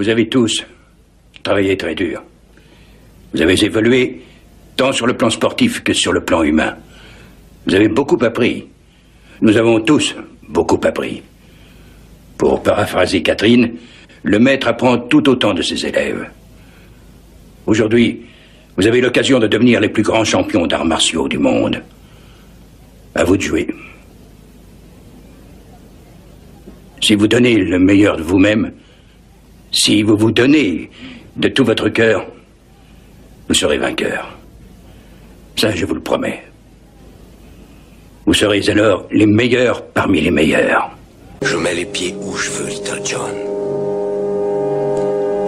Vous avez tous travaillé très dur. Vous avez évolué tant sur le plan sportif que sur le plan humain. Vous avez beaucoup appris. Nous avons tous beaucoup appris. Pour paraphraser Catherine, le maître apprend tout autant de ses élèves. Aujourd'hui, vous avez l'occasion de devenir les plus grands champions d'arts martiaux du monde. À vous de jouer. Si vous donnez le meilleur de vous-même, si vous vous donnez de tout votre cœur, vous serez vainqueur. Ça, je vous le promets. Vous serez alors les meilleurs parmi les meilleurs. Je mets les pieds où je veux, Little John.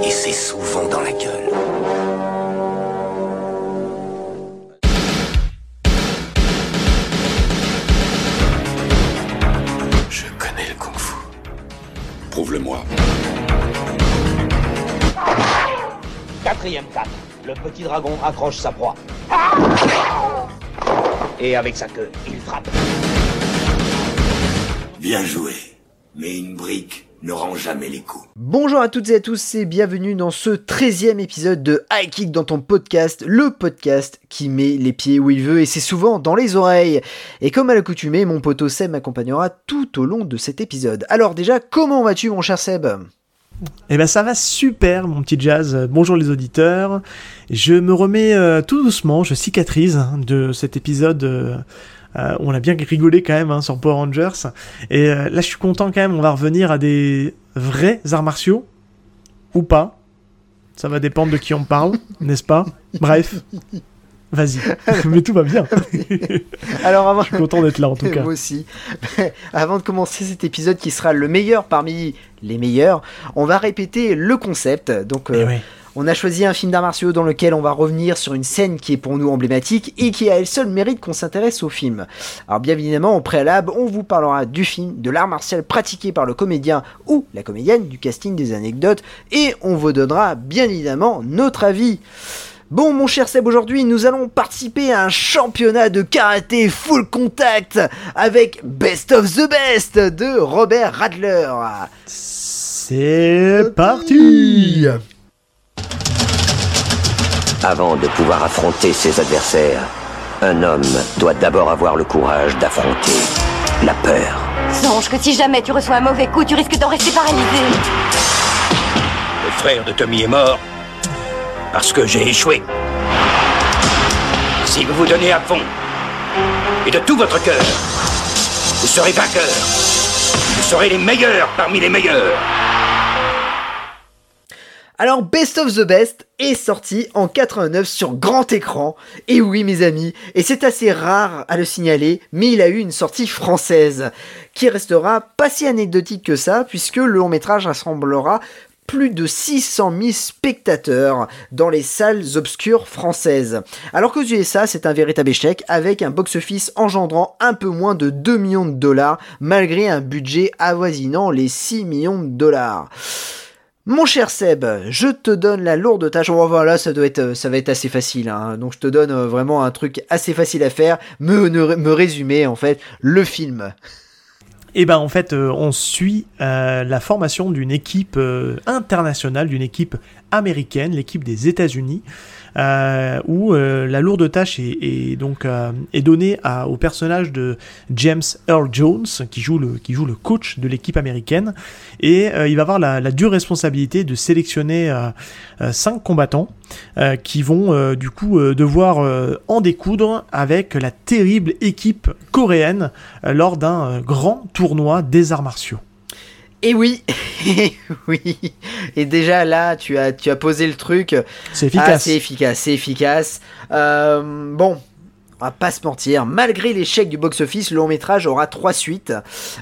Et c'est souvent dans la gueule. Quatrième 4. Le petit dragon accroche sa proie. Et avec sa queue, il frappe. Bien joué. Mais une brique ne rend jamais les coups. Bonjour à toutes et à tous et bienvenue dans ce 13e épisode de High Kick dans ton podcast, le podcast qui met les pieds où il veut et c'est souvent dans les oreilles. Et comme à l'accoutumée, mon poteau Seb m'accompagnera tout au long de cet épisode. Alors déjà, comment vas-tu mon cher Seb? Eh ben ça va super mon petit jazz. Bonjour les auditeurs. Je me remets euh, tout doucement, je cicatrise hein, de cet épisode euh, euh, on a bien rigolé quand même hein, sur Power Rangers. Et euh, là je suis content quand même, on va revenir à des vrais arts martiaux. Ou pas. Ça va dépendre de qui on parle, n'est-ce pas? Bref. Vas-y. Mais tout va bien. Alors avant... Je suis content d'être là en tout cas. Moi aussi. Avant de commencer cet épisode qui sera le meilleur parmi les meilleurs, on va répéter le concept. Donc Eh euh. On a choisi un film d'arts martiaux dans lequel on va revenir sur une scène qui est pour nous emblématique et qui a elle seule mérite qu'on s'intéresse au film. Alors bien évidemment, au préalable, on vous parlera du film, de l'art martial pratiqué par le comédien ou la comédienne, du casting, des anecdotes, et on vous donnera bien évidemment notre avis. Bon, mon cher Seb, aujourd'hui, nous allons participer à un championnat de karaté full contact avec Best of the Best de Robert Radler. C'est parti Avant de pouvoir affronter ses adversaires, un homme doit d'abord avoir le courage d'affronter la peur. Songe que si jamais tu reçois un mauvais coup, tu risques d'en rester paralysé. Le frère de Tommy est mort parce que j'ai échoué. Si vous vous donnez à fond et de tout votre cœur, vous serez vainqueur. Vous serez les meilleurs parmi les meilleurs. Alors Best of the Best est sorti en 89 sur grand écran. Et oui mes amis, et c'est assez rare à le signaler, mais il a eu une sortie française qui restera pas si anecdotique que ça puisque le long métrage rassemblera plus de 600 000 spectateurs dans les salles obscures françaises. Alors qu'aux USA, c'est un véritable échec avec un box-office engendrant un peu moins de 2 millions de dollars malgré un budget avoisinant les 6 millions de dollars. Mon cher Seb, je te donne la lourde tâche. Oh, voilà, ça doit être, ça va être assez facile. hein. Donc je te donne euh, vraiment un truc assez facile à faire. Me, résumer en fait le film. Et ben en fait, euh, on suit euh, la formation d'une équipe euh, internationale, d'une équipe américaine, l'équipe des États-Unis, euh, où euh, la lourde tâche est, donc euh, donnée au personnage de James Earl Jones, qui joue le coach de l'équipe américaine, et il va avoir la, dure responsabilité de sélectionner cinq combattants qui vont du coup devoir en découdre avec la terrible équipe coréenne lors d'un grand tournoi des arts martiaux. Et oui, et oui. Et déjà là, tu as, tu as posé le truc. C'est Ah, efficace. c'est efficace, c'est efficace. Euh, bon, on va pas se mentir. Malgré l'échec du box-office, le long métrage aura trois suites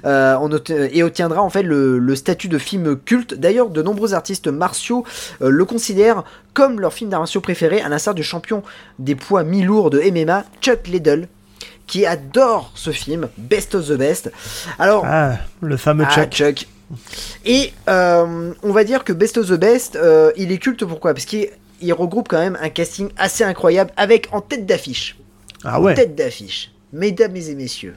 euh, on et obtiendra en fait le, le statut de film culte. D'ailleurs, de nombreux artistes martiaux euh, le considèrent comme leur film d'arts martiaux préféré, à l'instar du champion des poids mi-lourds de MMA, Chuck Liddell, qui adore ce film, Best of the Best. Alors, Ah, le fameux ah, Chuck. Chuck. Et euh, on va dire que Best of the Best, euh, il est culte pourquoi? Parce qu'il il regroupe quand même un casting assez incroyable avec en tête d'affiche. Ah en ouais. tête d'affiche, mesdames et messieurs,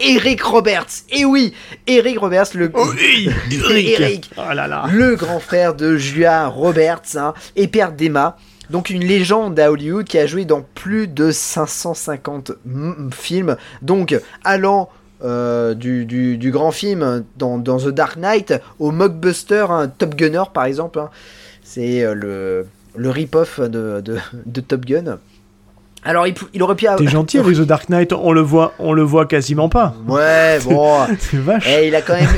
Eric Roberts. Et oui, Eric Roberts, le Oui, Eric. Oh là là. le grand frère de Julia Roberts hein, et père d'Emma. Donc une légende à Hollywood qui a joué dans plus de 550 m- films. Donc allant euh, du, du- du grand film dans, dans The Dark Knight au mockbuster hein, Top Gunner par exemple. hein. C'est euh, le, le rip-off de, de, de Top Gun. Alors il, il aurait pu avoir... T'es gentil avec The Dark Knight, on le voit, on le voit quasiment pas. Ouais, bon... C'est vache. Il a quand même,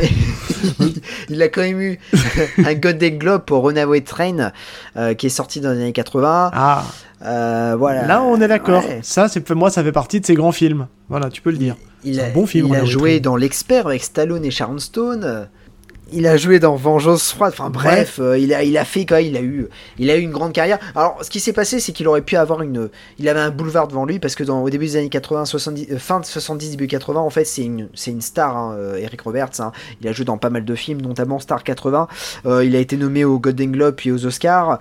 il a quand même eu un Golden Globe pour Runaway Train euh, qui est sorti dans les années 80. Ah, Euh, voilà. là on est d'accord. Ouais. Ça, c'est moi, ça fait partie de ces grands films. Voilà, tu peux le dire. Il C'est a, un bon film, Il a joué dans L'Expert avec Stallone et Sharon Stone. Il a joué dans Vengeance froide. Enfin bref, euh, il a, il a fait quoi Il a eu, il a eu une grande carrière. Alors, ce qui s'est passé, c'est qu'il aurait pu avoir une, il avait un boulevard devant lui parce que dans, au début des années 80, 70, euh, fin de 70, début 80, en fait, c'est une, c'est une star, hein, euh, Eric Roberts. hein. Il a joué dans pas mal de films, notamment Star 80. Euh, il a été nommé aux Golden Globe puis aux Oscars.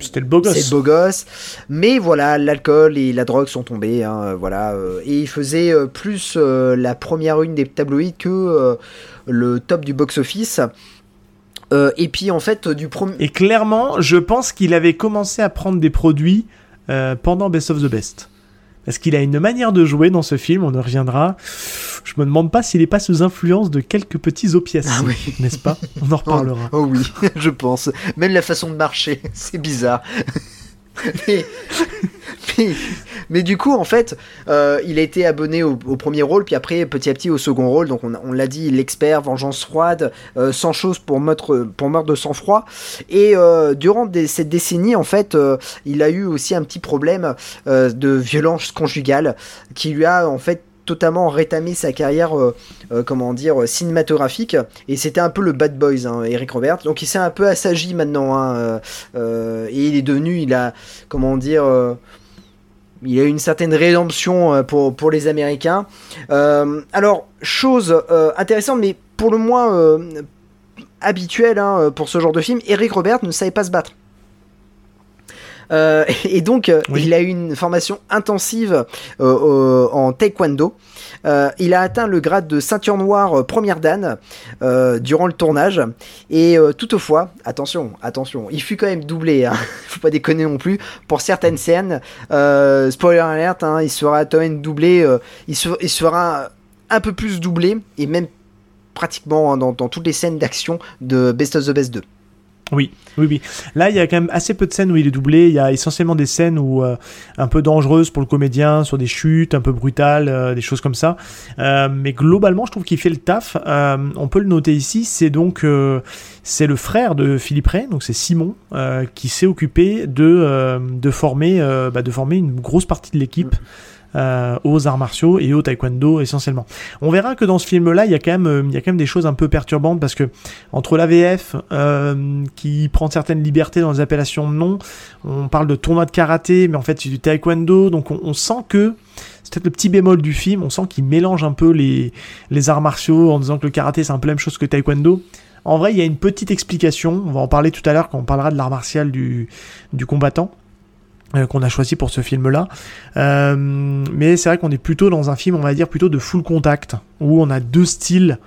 C'était le beau gosse. c'est le beau gosse. Mais voilà, l'alcool et la drogue sont tombés. hein, voilà, euh, et il faisait euh, plus euh, la première une des tabloïds que le top du box-office. Et puis en fait, du premier. Et clairement, je pense qu'il avait commencé à prendre des produits pendant Best of the Best. Parce qu'il a une manière de jouer dans ce film, on y reviendra. Je me demande pas s'il est pas sous influence de quelques petits opiacés, Ah oui. n'est-ce pas? On en reparlera. Oh oui, je pense. Même la façon de marcher, c'est bizarre. mais, mais, du coup, en fait, euh, il a été abonné au, premier rôle, puis après, petit à petit, au second rôle. Donc, on, l'a dit, l'expert, vengeance froide, euh, sans chose pour meurtre, de sang-froid. Et euh, durant cette décennie, en fait, euh, il a eu aussi un petit problème euh, de violence conjugale qui lui a, en fait, totalement rétamé sa carrière, euh, euh, comment dire, euh, cinématographique. Et c'était un peu le bad boys, hein, Eric Roberts. Donc il s'est un peu assagi maintenant. hein, et il est devenu, il a, comment dire, il a eu une certaine rédemption pour, pour les Américains. Alors, chose intéressante, mais pour le moins habituelle hein, pour ce genre de film, Eric Roberts ne savait pas se battre. Euh, et donc, euh, Oui. il a eu une formation intensive euh, en taekwondo. Euh, il a atteint le grade de ceinture noire première dan durant le tournage. Et toutefois, attention, attention, il fut quand même doublé. Hein, faut pas déconner non plus. Pour certaines scènes, spoiler alert, hein, il sera quand même doublé. il, se- il sera un peu plus doublé et même pratiquement hein, dans, dans toutes les scènes d'action de Best of the Best 2. Oui, oui, oui. Là, il y a quand même assez peu de scènes où il est doublé. Il y a essentiellement des scènes où euh, un peu dangereuses pour le comédien, sur des chutes un peu brutales, euh, des choses comme ça. Euh, mais globalement, je trouve qu'il fait le taf. Euh, on peut le noter ici. C'est donc euh, c'est le frère de Philippe Ray, donc c'est Simon, euh, qui s'est occupé de de former bah, de former une grosse partie de l'équipe. Euh, aux arts martiaux et au taekwondo essentiellement. On verra que dans ce film-là, il y a quand même, des choses un peu perturbantes parce que entre l'AVF euh, qui prend certaines libertés dans les appellations de noms, on parle de tournoi de karaté, mais en fait c'est du taekwondo, donc on, sent que c'est peut-être le petit bémol du film, on sent qu'il mélange un peu les, arts martiaux en disant que le karaté c'est un peu la même chose que taekwondo. En vrai, il y a une petite explication, on va en parler tout à l'heure quand on parlera de l'art martial du, combattant qu'on a choisi pour ce film-là. Euh, mais c'est vrai qu'on est plutôt dans un film, on va dire, plutôt de full contact, où on a deux styles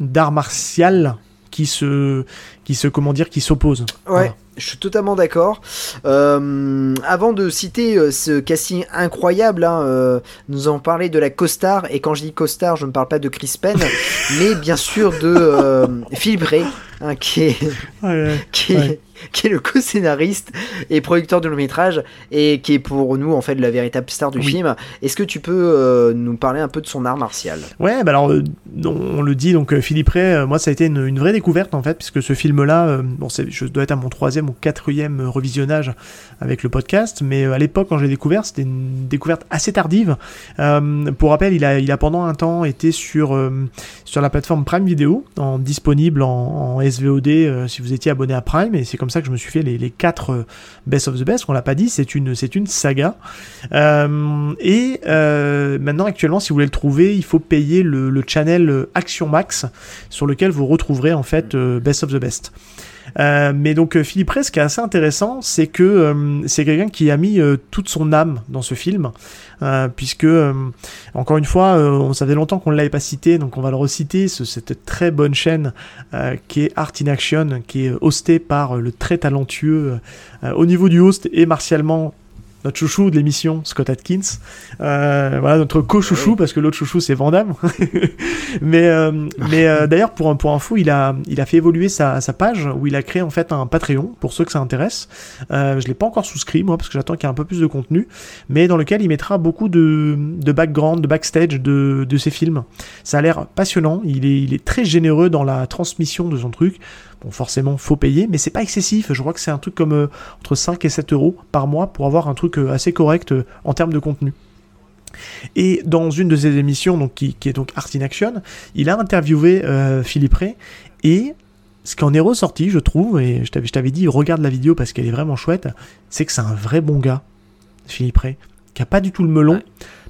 d'art martial qui se, qui se, comment dire, qui s'opposent. Ouais, Voilà. je suis totalement d'accord. Euh, avant de citer euh, ce casting incroyable, hein, euh, nous en parler de la costar, et quand je dis costar, je ne parle pas de Chris Penn, mais bien sûr de euh, Philippe Ray, hein, qui est, Ouais, qui est, Ouais. qui est le co-scénariste et producteur de long métrage, et qui est pour nous en fait la véritable star du Oui. film. Est-ce que tu peux euh, nous parler un peu de son art martial? Ouais, bah alors, euh, on le dit, donc euh, Philippe Ray, euh, moi ça a été une, une vraie découverte en fait, puisque ce film-là, bon, je dois être à mon troisième ou quatrième revisionnage avec le podcast, mais à l'époque quand je l'ai découvert, c'était une découverte assez tardive. Pour rappel, il a, il a pendant un temps été sur, sur la plateforme Prime Video, en, disponible en, en SVOD si vous étiez abonné à Prime, et c'est comme ça que je me suis fait les, les quatre euh, Best of the Best, on l'a pas dit, c'est une, c'est une saga. Euh, et euh, maintenant, actuellement, si vous voulez le trouver, il faut payer le, channel Action Max, sur lequel vous retrouverez en fait Best of the Best. Mais donc Philippe Rey, ce qui est assez intéressant, c'est que c'est quelqu'un qui a mis toute son âme dans ce film, puisque encore une fois, on savait longtemps qu'on ne l'avait pas cité, donc on va le reciter. cette très bonne chaîne qui est Art in Action, qui est hostée par le très talentueux au niveau du host et martialement notre chouchou de l'émission, Scott Atkins. Euh, voilà, notre co-chouchou, parce que l'autre chouchou, c'est Vandame. mais euh, mais euh, d'ailleurs, pour, un, pour info, il a, il a fait évoluer sa, sa, page où il a créé en fait un Patreon, pour ceux que ça intéresse. je ne l'ai pas encore souscrit, moi, parce que j'attends qu'il y ait un peu plus de contenu, mais dans lequel il mettra beaucoup de, de background, de backstage de, de ses films. Ça a l'air passionnant, il est, il est très généreux dans la transmission de son truc. Forcément, faut payer, mais c'est pas excessif. Je crois que c'est un truc comme euh, entre 5 et 7 euros par mois pour avoir un truc euh, assez correct euh, en termes de contenu. Et dans une de ses émissions, donc, qui, est donc Art in Action, il a interviewé Philippe Ray et ce qui en est ressorti, je trouve, et je t'avais dit, regarde la vidéo parce qu'elle est vraiment chouette, c'est que c'est un vrai bon gars, Philippe Ray, qui a pas du tout le melon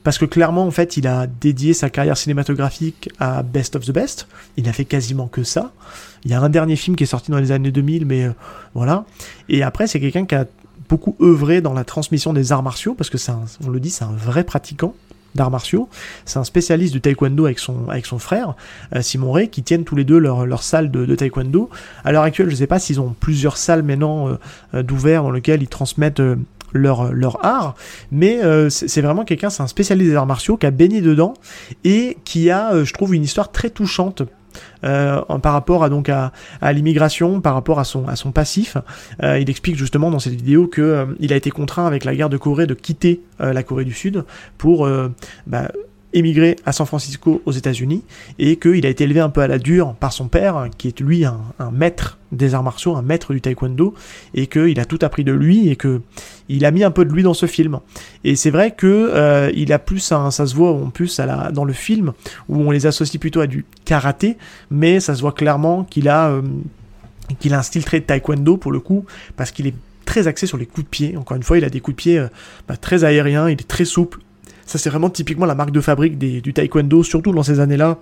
parce que clairement, en fait, il a dédié sa carrière cinématographique à Best of the Best. Il n'a fait quasiment que ça. Il y a un dernier film qui est sorti dans les années 2000, mais euh, voilà. Et après, c'est quelqu'un qui a beaucoup œuvré dans la transmission des arts martiaux, parce que c'est on le dit, c'est un vrai pratiquant d'arts martiaux. C'est un spécialiste du taekwondo avec son, frère, euh, Simon Ray, qui tiennent tous les deux leur, leur salle de, taekwondo. À l'heure actuelle, je ne sais pas s'ils ont plusieurs salles maintenant euh, d'ouvert dans lesquelles ils transmettent leur, leur art, mais euh, c'est vraiment quelqu'un, c'est un spécialiste des arts martiaux qui a baigné dedans et qui a, euh, je trouve, une histoire très touchante euh, par rapport à donc à, l'immigration, par rapport à son à son passif. il explique justement dans cette vidéo que il a été contraint avec la guerre de Corée de quitter la Corée du Sud pour bah, émigré à San Francisco aux États-Unis et qu'il a été élevé un peu à la dure par son père, qui est lui un, maître des arts martiaux, un maître du taekwondo, et qu'il a tout appris de lui et que il a mis un peu de lui dans ce film. Et c'est vrai que euh, il a plus, ça se voit en plus dans le film où on les associe plutôt à du karaté, mais ça se voit clairement qu'il a euh, qu'il a un style très taekwondo pour le coup, parce qu'il est très axé sur les coups de pied. Encore une fois, il a des coups de pied euh, bah, très aériens, il est très souple, ça, c'est vraiment typiquement la marque de fabrique du taekwondo, surtout dans ces années-là.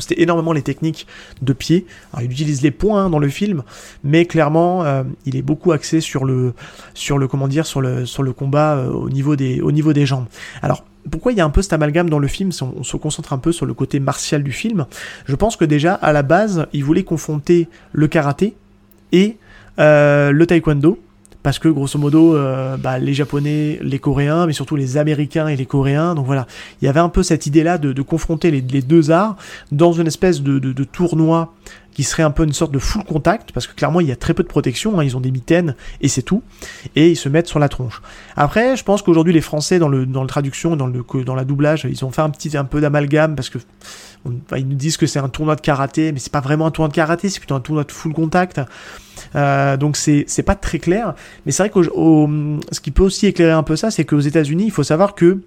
C'était énormément les techniques de pied. Alors, il utilise les points hein, dans le film, mais clairement, euh, il est beaucoup axé sur le, sur le, comment dire, sur le, sur le combat euh, au niveau des, au niveau des jambes. Alors, pourquoi il y a un peu cet amalgame dans le film on, se concentre un peu sur le côté martial du film? Je pense que déjà, à la base, il voulait confronter le karaté et euh, le taekwondo parce que grosso modo, euh, bah, les Japonais, les Coréens, mais surtout les Américains et les Coréens, donc voilà, il y avait un peu cette idée-là de, confronter les, deux arts dans une espèce de, tournoi qui serait un peu une sorte de full contact, parce que clairement il y a très peu de protection, hein, ils ont des mitaines et c'est tout, et ils se mettent sur la tronche. Après, je pense qu'aujourd'hui les Français dans le dans le traduction, dans le dans la doublage, ils ont fait un petit un peu d'amalgame parce que ils nous disent que c'est un tournoi de karaté, mais c'est pas vraiment un tournoi de karaté, c'est plutôt un tournoi de full contact. Euh, donc c'est c'est pas très clair, mais c'est vrai que ce qui peut aussi éclairer un peu ça, c'est qu'aux États-Unis, il faut savoir que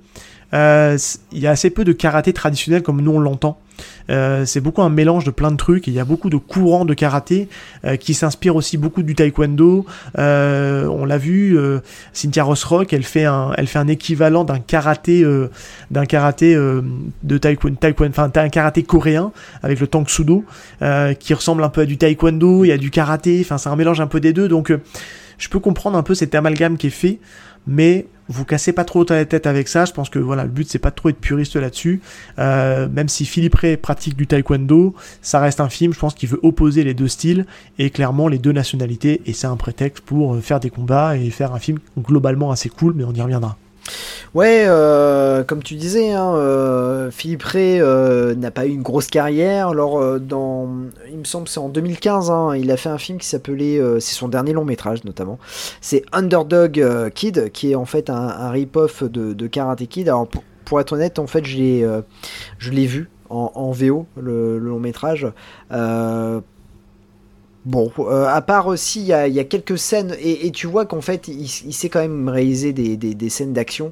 euh, il y a assez peu de karaté traditionnel comme nous on l'entend. Euh, c'est beaucoup un mélange de plein de trucs. il y a beaucoup de courants de karaté euh, qui s'inspirent aussi beaucoup du taekwondo. Euh, on l'a vu, Cynthia Rossrock, elle fait un, elle fait un équivalent d'un karaté, d'un karaté de taekwondo, enfin un karaté coréen avec le tang sudo, qui ressemble un peu à du taekwondo. Il y a du karaté. Enfin, c'est un mélange un peu des deux. Donc, je peux comprendre un peu cet amalgame qui est fait, mais vous cassez pas trop la tête avec ça. Je pense que voilà, le but c'est pas de trop être puriste là-dessus. Euh, même si Philippe Ray pratique du taekwondo, ça reste un film. Je pense qu'il veut opposer les deux styles et clairement les deux nationalités. Et c'est un prétexte pour euh, faire des combats et faire un film globalement assez cool, mais on y reviendra. Ouais, euh, comme tu disais, hein, euh, Philippe Ray euh, n'a pas eu une grosse carrière. Alors, dans, il me semble, c'est en 2015, hein, il a fait un film qui s'appelait, c'est son dernier long métrage notamment. C'est Underdog Kid, qui est en fait un, rip-off de, Karate Kid. Alors, pour, être honnête, en fait, je l'ai vu en, VO, le, long métrage. Bon, à part aussi, il y, a, quelques scènes, et, tu vois qu'en fait, il, sait quand même réaliser des scènes d'action.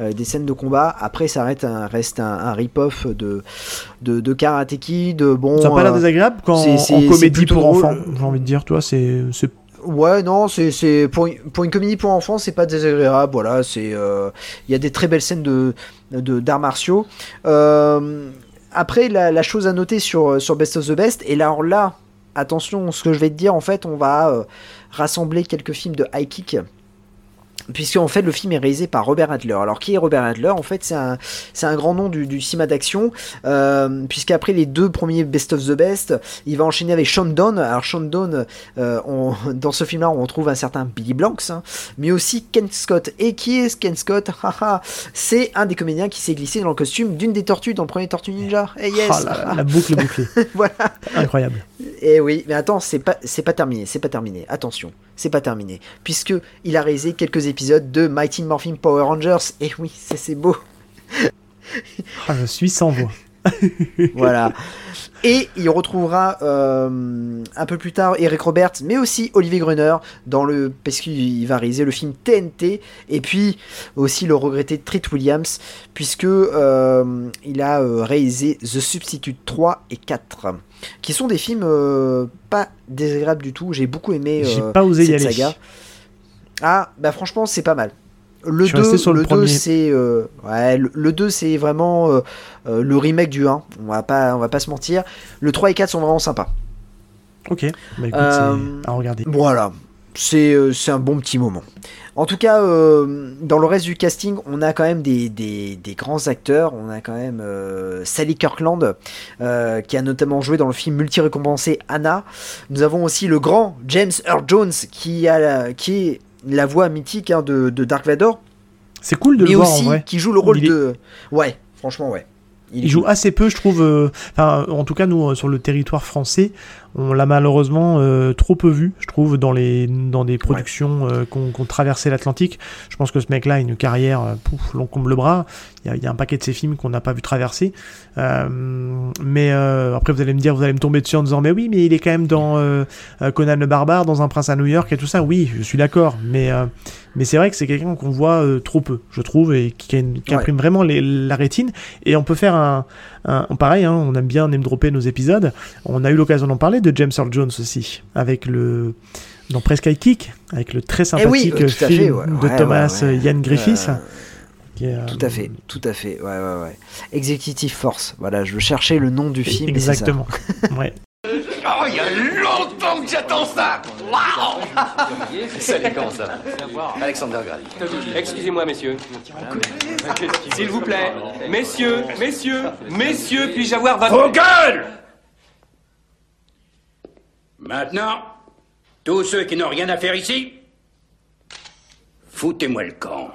Euh, des scènes de combat. Après, ça reste un, reste un, rip-off de, de, de, Karate Kid. Bon, ça n'a pas l'air euh, désagréable quand en comédie pour enfants, j'ai envie de dire, toi, c'est. Ouais, non, c'est pour, pour une comédie pour enfants, c'est pas désagréable. Voilà, c'est euh, il y a des très belles scènes de d'arts martiaux. après, la, la, chose à noter sur sur Best of the Best, et là, là, attention, ce que je vais te dire, en fait, on va euh, rassembler quelques films de high kick puisque en fait le film est réalisé par Robert Adler. Alors qui est Robert Adler? En fait c'est un, c'est un grand nom du, du cinéma d'action, euh, puisqu'après les deux premiers Best of the Best, il va enchaîner avec Sean Dawn. Alors Sean Dawn, euh, on, dans ce film-là on trouve un certain Billy Blanks, hein, mais aussi Ken Scott. Et qui est Ken Scott? C'est un des comédiens qui s'est glissé dans le costume d'une des tortues dans le premier Tortue Ninja. Et yes Oh là, la boucle bouclée. Voilà. Incroyable. Et oui, mais attends, c'est pas, c'est pas terminé, c'est pas terminé. Attention, c'est pas terminé, puisque il a réalisé quelques épisodes de Mighty Morphin Power Rangers. Et oui, c'est c'est beau. Ah, je suis sans voix. voilà. Et il retrouvera euh, un peu plus tard Eric Roberts, mais aussi Olivier Gruner dans le parce qu'il va réaliser le film TNT et puis aussi le regretté Treat Williams puisque euh, il a euh, réalisé The Substitute 3 et 4 qui sont des films euh, pas désagréables du tout. J'ai beaucoup aimé J'ai pas osé y cette aller. saga. Ah, bah franchement, c'est pas mal. Le Je suis resté 2, sur le le 2 premier. c'est euh, ouais, le, le 2 c'est vraiment euh, euh, le remake du 1, on va pas on va pas se mentir. Le 3 et 4 sont vraiment sympas. Ok, bah écoute, Euh, à regarder. Voilà, c'est euh, un bon petit moment. En tout cas, euh, dans le reste du casting, on a quand même des, des, des grands acteurs. On a quand même euh, Sally Kirkland, euh, qui a notamment joué dans le film multi-récompensé Anna. Nous avons aussi le grand James Earl Jones, qui, a qui est la voix mythique hein, de, de Dark Vador, C'est cool de mais le voir en aussi vrai. qui joue le rôle est- de... Ouais, franchement, ouais. Il joue assez peu, je trouve. euh, en tout cas, nous, euh, sur le territoire français, on l'a malheureusement euh, trop peu vu, je trouve, dans, les, dans des productions euh, ont traversé l'Atlantique. Je pense que ce mec-là a une carrière, euh, pouf, long comme le bras. Il y, a, y a un paquet de ses films qu'on n'a pas vu traverser. Euh, mais euh, après, vous allez me dire, vous allez me tomber dessus en disant, mais oui, mais il est quand même dans Conan le Barbare, dans Un Prince à New York et tout ça. Oui, je suis d'accord. Mais, euh, mais c'est vrai que c'est quelqu'un qu'on voit euh, trop peu, je trouve, et qui, qui Ouais. imprime vraiment les- la rétine. Et on peut faire un, un- pareil, hein, on aime bien name dropper nos épisodes. On a eu l'occasion d'en parler de James Earl Jones aussi, avec le dans Presque High Kick, avec le très Eh oui, sympathique euh, film fait, ouais. de Ouais, Thomas ouais, ouais. Ian Griffiths. Euh, qui est, euh, Tout à fait, tout à fait, ouais, ouais, ouais. Executive Force, voilà, je cherchais le nom du film. Exactement. ouais. Oh, il y a longtemps que j'attends ça Waouh Salut, comment ça va Alexander Grady. Excusez-moi, messieurs. S'il vous plaît. Messieurs, messieurs, messieurs, puis-je avoir votre... Vos gueules Maintenant, tous ceux qui n'ont rien à faire ici, foutez-moi le camp.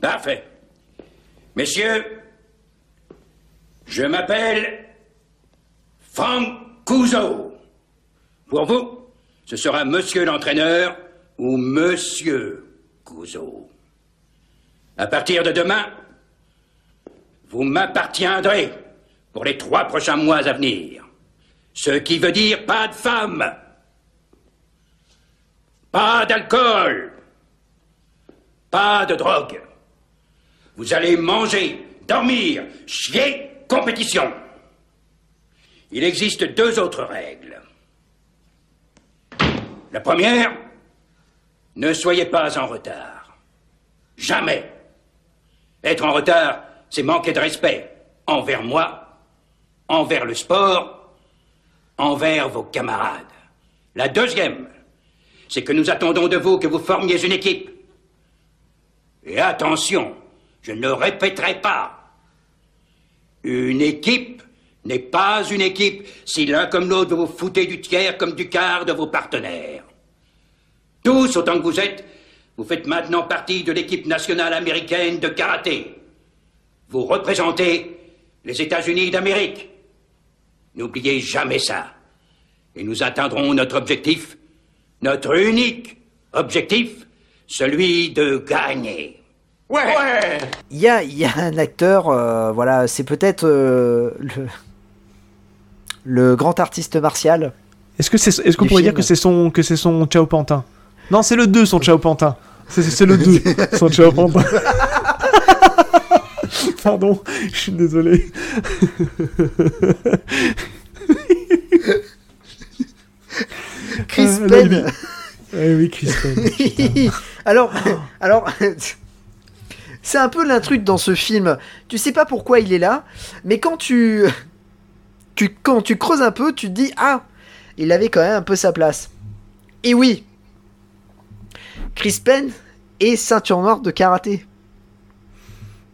Parfait. Messieurs, je m'appelle Frank Couzeau. Pour vous, ce sera monsieur l'entraîneur ou monsieur Couzeau. À partir de demain, vous m'appartiendrez pour les trois prochains mois à venir. Ce qui veut dire pas de femmes, pas d'alcool, pas de drogue. Vous allez manger, dormir, chier, compétition. Il existe deux autres règles. La première, ne soyez pas en retard. Jamais. Être en retard, c'est manquer de respect envers moi, envers le sport, envers vos camarades. La deuxième, c'est que nous attendons de vous que vous formiez une équipe. Et attention, je ne le répéterai pas. Une équipe n'est pas une équipe si l'un comme l'autre vous vous foutez du tiers comme du quart de vos partenaires. Tous, autant que vous êtes, vous faites maintenant partie de l'équipe nationale américaine de karaté. Vous représentez les États-Unis d'Amérique. N'oubliez jamais ça. Et nous atteindrons notre objectif, notre unique objectif, celui de gagner. Ouais, Il y a, il y a un acteur, euh, voilà, c'est peut-être euh, le, le grand artiste martial. Est-ce que c'est est-ce qu'on pourrait dire que c'est son que c'est son Chao Pantin? Non, c'est le 2 son Chao Pantin. C'est le 2 son Chao Pantin. Pardon, je suis désolé. Chris il Penn. Eh oui, Chris Penn. alors, alors, c'est un peu l'intrus dans ce film. Tu sais pas pourquoi il est là, mais quand tu, tu, quand tu creuses un peu, tu te dis ah, il avait quand même un peu sa place. Et oui, Chris Penn est ceinture noire de karaté.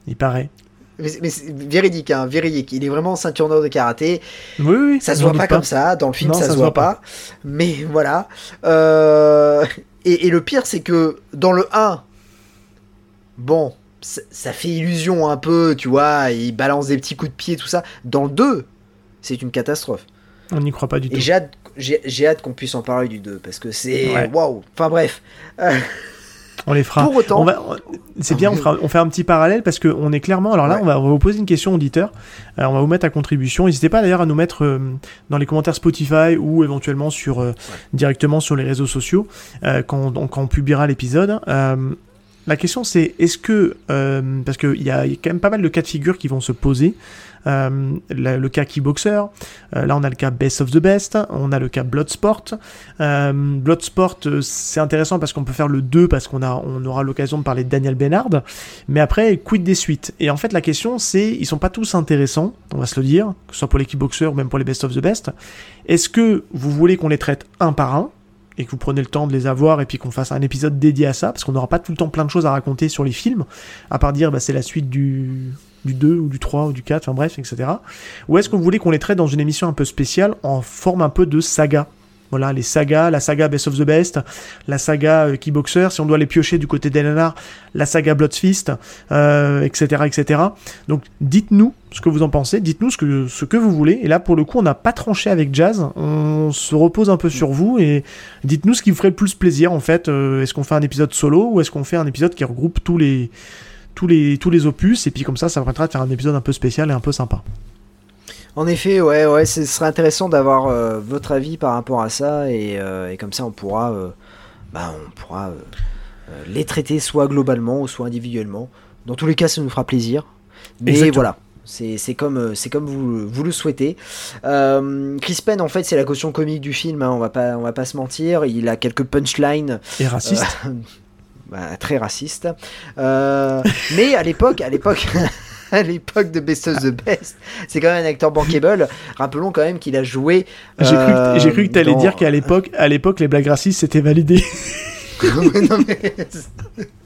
Il paraît. Mais, mais c'est véridique, hein, véridique. Il est vraiment ceinture noire de karaté. Oui, oui. Ça se voit pas, comme ça. Dans le film, Non, ça, se voit pas. Mais voilà. Euh, Et, et le pire, c'est que dans le 1, bon, ça, ça fait illusion un peu, tu vois. Il balance des petits coups de pied, tout ça. Dans le 2, c'est une catastrophe. On n'y croit pas du tout. Et j'ai hâte, j'ai, j'ai hâte qu'on puisse en parler du 2 parce que c'est Ouais. waouh. Enfin bref. On les fera. Pour autant- On va- on- c'est bien, on, fera, on fait un petit parallèle parce que on est clairement. Alors là, Ouais. on, va, on va vous poser une question auditeur. Euh, on va vous mettre à contribution. N'hésitez pas d'ailleurs à nous mettre euh, dans les commentaires Spotify ou éventuellement sur euh, directement sur les réseaux sociaux euh, quand, on, quand on publiera l'épisode. La question c'est est-ce que parce qu'il y y a quand même pas mal de cas de figure qui vont se poser. Euh, le cas Kickboxer, euh, là on a le cas Best of the Best, on a le cas Bloodsport. Euh, Bloodsport, euh, c'est intéressant parce qu'on peut faire le 2 parce qu'on on aura l'occasion de parler de Daniel Bennard. Mais après, quid des suites? Et en fait, la question, c'est, ils sont pas tous intéressants, on va se le dire, que ce soit pour les Kickboxers ou même pour les Best of the Best. Est-ce que vous voulez qu'on les traite un par un et que vous prenez le temps de les avoir et puis qu'on fasse un épisode dédié à ça? Parce qu'on n'aura pas tout le temps plein de choses à raconter sur les films à part dire bah, c'est la suite du du 2 ou du 3 ou du 4 enfin bref etc ou est-ce que vous qu'on les traite dans une émission un peu spéciale en forme un peu de saga? Voilà, les sagas, la saga Best of the Best, la saga euh, Keyboxer, si on doit les piocher du côté d'Elenar, la saga Bloodfist, euh, etc., etc. Donc, dites-nous ce que vous en pensez, dites-nous ce que, ce que vous voulez. Et là, pour le coup, on n'a pas tranché avec Jazz, on se repose un peu sur vous et dites-nous ce qui vous ferait le plus plaisir, en fait. Euh, est-ce qu'on fait un épisode solo ou est-ce qu'on fait un épisode qui regroupe tous les, tous les, tous les opus et puis comme ça, ça permettra de faire un épisode un peu spécial et un peu sympa. En effet, ouais, ouais, ce serait intéressant d'avoir euh, votre avis par rapport à ça et, euh, et comme ça on pourra, euh, bah, on pourra les traiter soit globalement ou soit individuellement. Dans tous les cas, ça nous fera plaisir. Mais Exactement. voilà. C'est comme, c'est comme vous, vous le souhaitez. Euh, Chris Penn, en fait, c'est la caution comique du film. hein, on va pas, on va pas se mentir. Il a quelques punchlines Et raciste. euh, bah, très raciste. Euh, mais à l'époque, à l'époque, à l'époque de Best of the Best, c'est quand même un acteur bankable. Rappelons quand même qu'il a joué. J'ai cru, que- euh, j'ai cru que t'allais dans- dire qu'à l'époque, à l'époque, les blagues racistes c'était validé. Ouais, non, mais-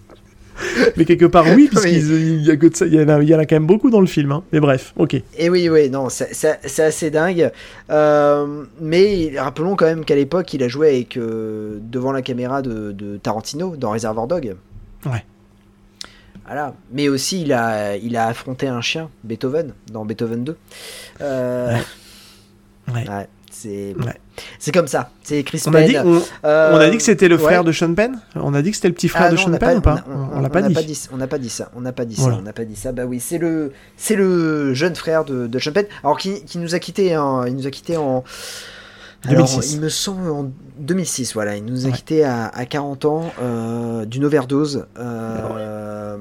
Mais quelque part, oui, Oui. puisqu'il y, a que de ça- il y, en a, il y en a quand même beaucoup dans le film. hein. Mais bref, ok. Et oui, oui, non, c'est- assez dingue. Euh, mais rappelons quand même qu'à l'époque, il a joué avec euh, devant la caméra de, de Tarantino dans Reservoir Dog. Ouais. Voilà. Mais aussi, il a, il a affronté un chien, Beethoven, dans Beethoven 2. Euh, Ouais. ouais, c'est Ouais. comme ça. C'est Chris On a, Penn. dit, on, Euh, on a dit que c'était le ouais. frère de Sean Penn On a dit que c'était le petit frère Ah de non, Sean Penn ou pas on- l'a pas, dit. On n'a pas dit ça. On n'a pas dit Voilà. ça. On n'a pas dit ça. Bah oui, c'est le, le jeune frère de, de Sean Penn. Alors qui, qui nous a quitté. hein, il nous a quitté en. alors, 2006. il me semble en 2006, voilà, il nous a Ouais. quitté à, à 40 ans euh, d'une overdose. Euh,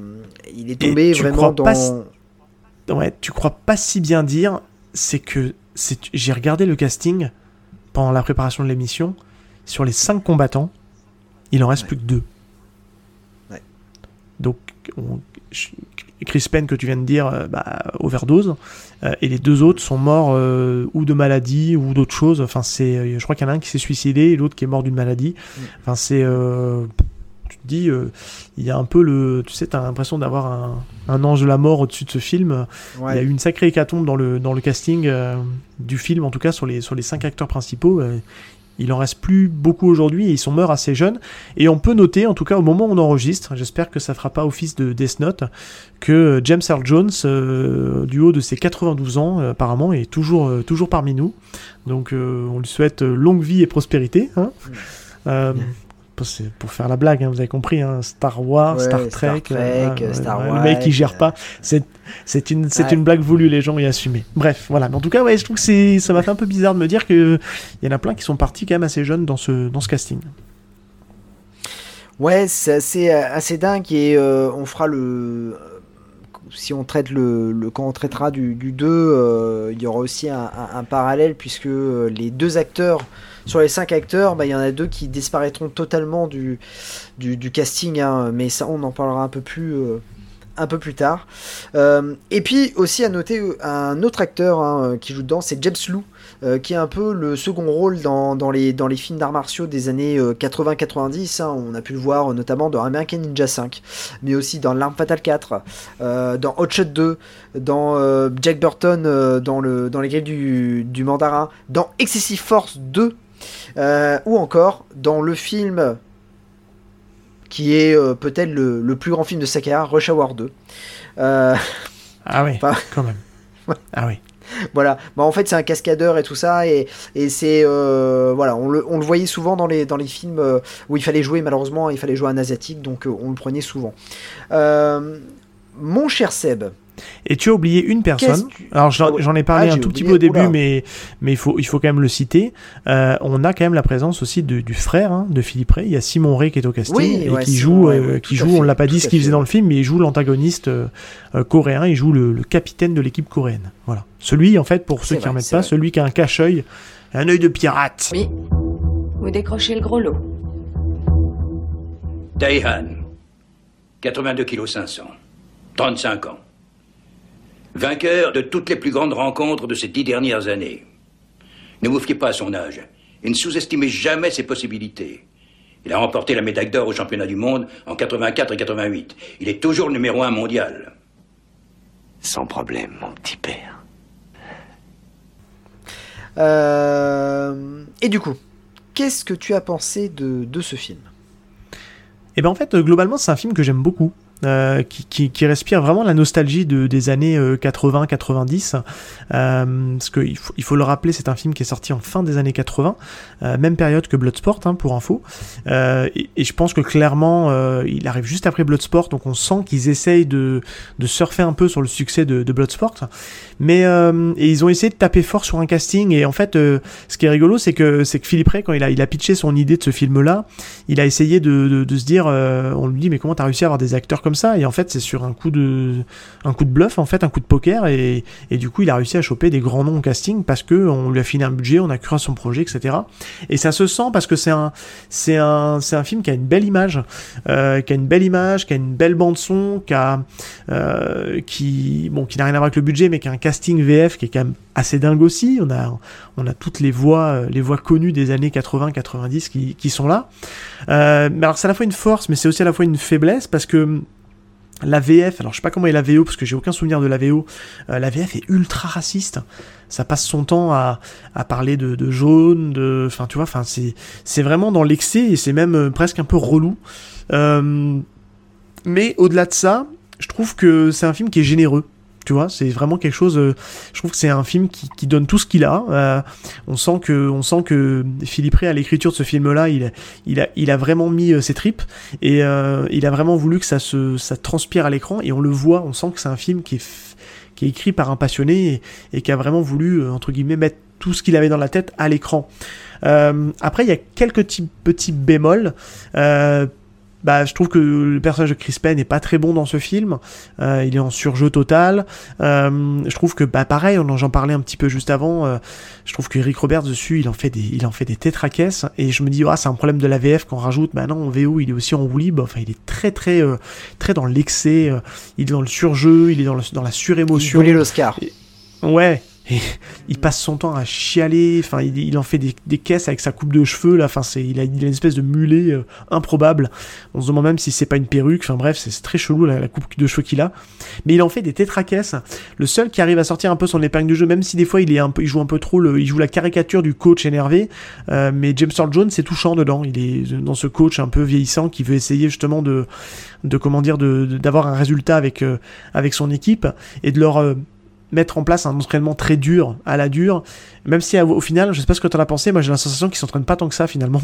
Il est tombé tu vraiment dans. pas si- Ouais, tu crois pas si bien dire, c'est que j'ai regardé le casting pendant la préparation de l'émission. Sur les 5 combattants, il en reste Ouais. plus que 2. Ouais. Donc, on- Chris Penn, que tu viens de dire, euh, bah, overdose. Euh, et les deux autres sont morts euh, ou de maladie ou d'autres choses. Enfin, c'est, je crois qu'il y en a un qui s'est suicidé et l'autre qui est mort d'une maladie. Mm. Enfin, c'est. euh, te dis, euh, il y a un peu le. Tu sais, t'as l'impression d'avoir un, un ange de la mort au-dessus de ce film. Ouais. Il y a eu une sacrée hécatombe dans le, dans le casting euh, du film, en tout cas sur les, sur les cinq acteurs principaux. euh, il en reste plus beaucoup aujourd'hui et ils sont morts assez jeunes. Et on peut noter, en tout cas au moment où on enregistre, j'espère que ça fera pas office de Death Note, que James Earl Jones, euh, du haut de ses 92 ans, euh, apparemment, est toujours, euh, toujours parmi nous. Donc euh, on lui souhaite longue vie et prospérité. Hein Euh, pour- c'est pour faire la blague, hein, vous avez compris, hein, Star Wars, Ouais, Star Star Trek, euh, Star le mec il gère pas, c'est c'est une c'est Ouais. une blague voulue, les gens y assumer. Bref, voilà. Mais en tout cas, ouais, je trouve que c'est ça m'a fait un peu bizarre de me dire que il y en a plein qui sont partis quand même assez jeunes dans ce dans ce casting. Ouais, c'est assez, assez dingue et euh, on fera le. Si on traite le, le quand on traitera du, du 2, euh, il y aura aussi un, un- un parallèle puisque les deux acteurs, sur les cinq acteurs, bah, il y en a deux qui disparaîtront totalement du, du, casting. hein, mais ça, on en parlera un peu plus, euh, un peu plus tard. Euh, et puis aussi à noter un autre acteur hein, qui joue dedans, c'est James Lou, euh, qui est un peu le second rôle dans, dans les, dans les films d'arts martiaux des années 80-90. Hein. On a pu le voir notamment dans American Ninja 5, mais aussi dans L'Arme Fatale 4, dans Hot Shot 2, dans Jack Burton dans, le, dans les griffes du, du mandarin, dans Excessive Force 2, ou encore dans le film qui est euh, peut-être le, plus grand film de sa carrière, Rush Hour 2. Euh, ah oui, quand même. Ah oui. Voilà, bah, en fait c'est un cascadeur et tout ça et, et c'est euh, voilà on le, on le, voyait souvent dans les, dans les films où il fallait jouer malheureusement il fallait jouer un asiatique donc on le prenait souvent. mon cher Seb, et tu as oublié une personne. Alors j'en ai parlé ah, un tout petit peu au début, mais, mais il, faut, il faut quand même le citer. Euh, on a quand même la présence aussi de, du frère hein, de Philippe Ray. Il y a Simon Ray qui est au casting et qui joue, euh, qui joue on l'a pas dit ce qu'il faisait dans le film, mais il joue l'antagoniste euh, coréen. Il joue le, capitaine de l'équipe coréenne. Voilà. Celui, en fait, pour ceux qui ne remettent pas, celui qui a un cache-œil, un œil de pirate. Oui. Vous décrochez le gros lot. Taihan, 82 kg 500, 35 ans. Vainqueur de toutes les plus grandes rencontres de ces dix dernières années. Ne vous fiez pas à son âge et ne sous-estimez jamais ses possibilités. Il a remporté la médaille d'or au championnat du monde en 84 et 88. Il est toujours le numéro un mondial. Sans problème, mon petit père. Euh, et du coup, qu'est-ce que tu as pensé de, de ce film? Eh bien en fait, globalement, c'est un film que j'aime beaucoup. Euh, qui, respire vraiment la nostalgie de, des années 80-90. Euh, euh, parce qu'il faut, il faut le rappeler, c'est un film qui est sorti en fin des années 80, euh, même période que Bloodsport, hein, pour info. Et, et, je pense que clairement, il arrive juste après Bloodsport, donc on sent qu'ils essayent de, de surfer un peu sur le succès de, de Bloodsport. Mais et ils ont essayé de taper fort sur un casting. Et en fait, ce qui est rigolo, c'est que, c'est que Philippe Ray, quand il a, il a pitché son idée de ce film-là, il a essayé de, de, de se dire, on lui dit, mais comment t'as réussi à avoir des acteurs comme ça? Et en fait c'est sur un coup de un coup de bluff en fait un coup de poker et, et du coup il a réussi à choper des grands noms au casting parce que on lui a filé un budget on a cru à son projet etc et ça se sent parce que c'est un c'est un c'est un film qui a une belle image euh, qui a une belle image qui a une belle bande son qui a euh, qui bon qui n'a rien à voir avec le budget mais qui a un casting VF qui est quand même assez dingue aussi on a on a toutes les voix les voix connues des années 80 90 qui, qui sont là euh, mais alors c'est à la fois une force mais c'est aussi à la fois une faiblesse parce que la VF, alors je sais pas comment est la VO parce que j'ai aucun souvenir de la VO. Euh, la VF est ultra raciste. Ça passe son temps à, à parler de, de jaune, de, enfin tu vois, enfin c'est c'est vraiment dans l'excès et c'est même euh, presque un peu relou. Euh, mais au-delà de ça, je trouve que c'est un film qui est généreux. Tu vois, c'est vraiment quelque chose. Euh, je trouve que c'est un film qui, donne tout ce qu'il a. Euh, on sent que, on sent que Philippe Ray à l'écriture de ce film-là, il, a, vraiment mis euh, ses tripes et il a vraiment voulu que ça se, transpire à l'écran et on le voit. On sent que c'est un film qui est, écrit par un passionné et, qui a vraiment voulu entre guillemets mettre tout ce qu'il avait dans la tête à l'écran. après, il y a quelques petits, petits bémols. Bah, je trouve que le personnage de Chris Penn n'est pas très bon dans ce film. Euh, il est en surjeu total. Euh, je trouve que, bah, pareil, j'en parlais un petit peu juste avant. Euh, je trouve que Eric Roberts dessus, il en fait des, il en fait des tétraquesses. Et je me dis, ah, c'est un problème de la VF qu'on rajoute. Bah non, en VO, il est aussi en roue libre. Enfin, il est très, très, très dans l'excès. il est dans le surjeu. Il est dans, le, dans la surémotion. Il l'Oscar. Ouais, et il passe son temps à chialer, enfin il, en fait des, caisses avec sa coupe de cheveux là, enfin c'est il a, une espèce de mulet euh, improbable. On se demande même si c'est pas une perruque, enfin bref c'est très chelou la, coupe de cheveux qu'il a. Mais il en fait des tétraquesses. Le seul qui arrive à sortir un peu son épingle du jeu, même si des fois il est un peu, il joue un peu trop, il joue la caricature du coach énervé. Euh, mais James Earl Jones c'est touchant dedans. Il est dans ce coach un peu vieillissant qui veut essayer justement de, de comment dire, de d'avoir un résultat avec euh, avec son équipe et de leur mettre en place un entraînement très dur, à la dure, même si au final, je sais pas ce que t'en as pensé, moi j'ai la sensation qu'ils s'entraînent pas tant que ça finalement.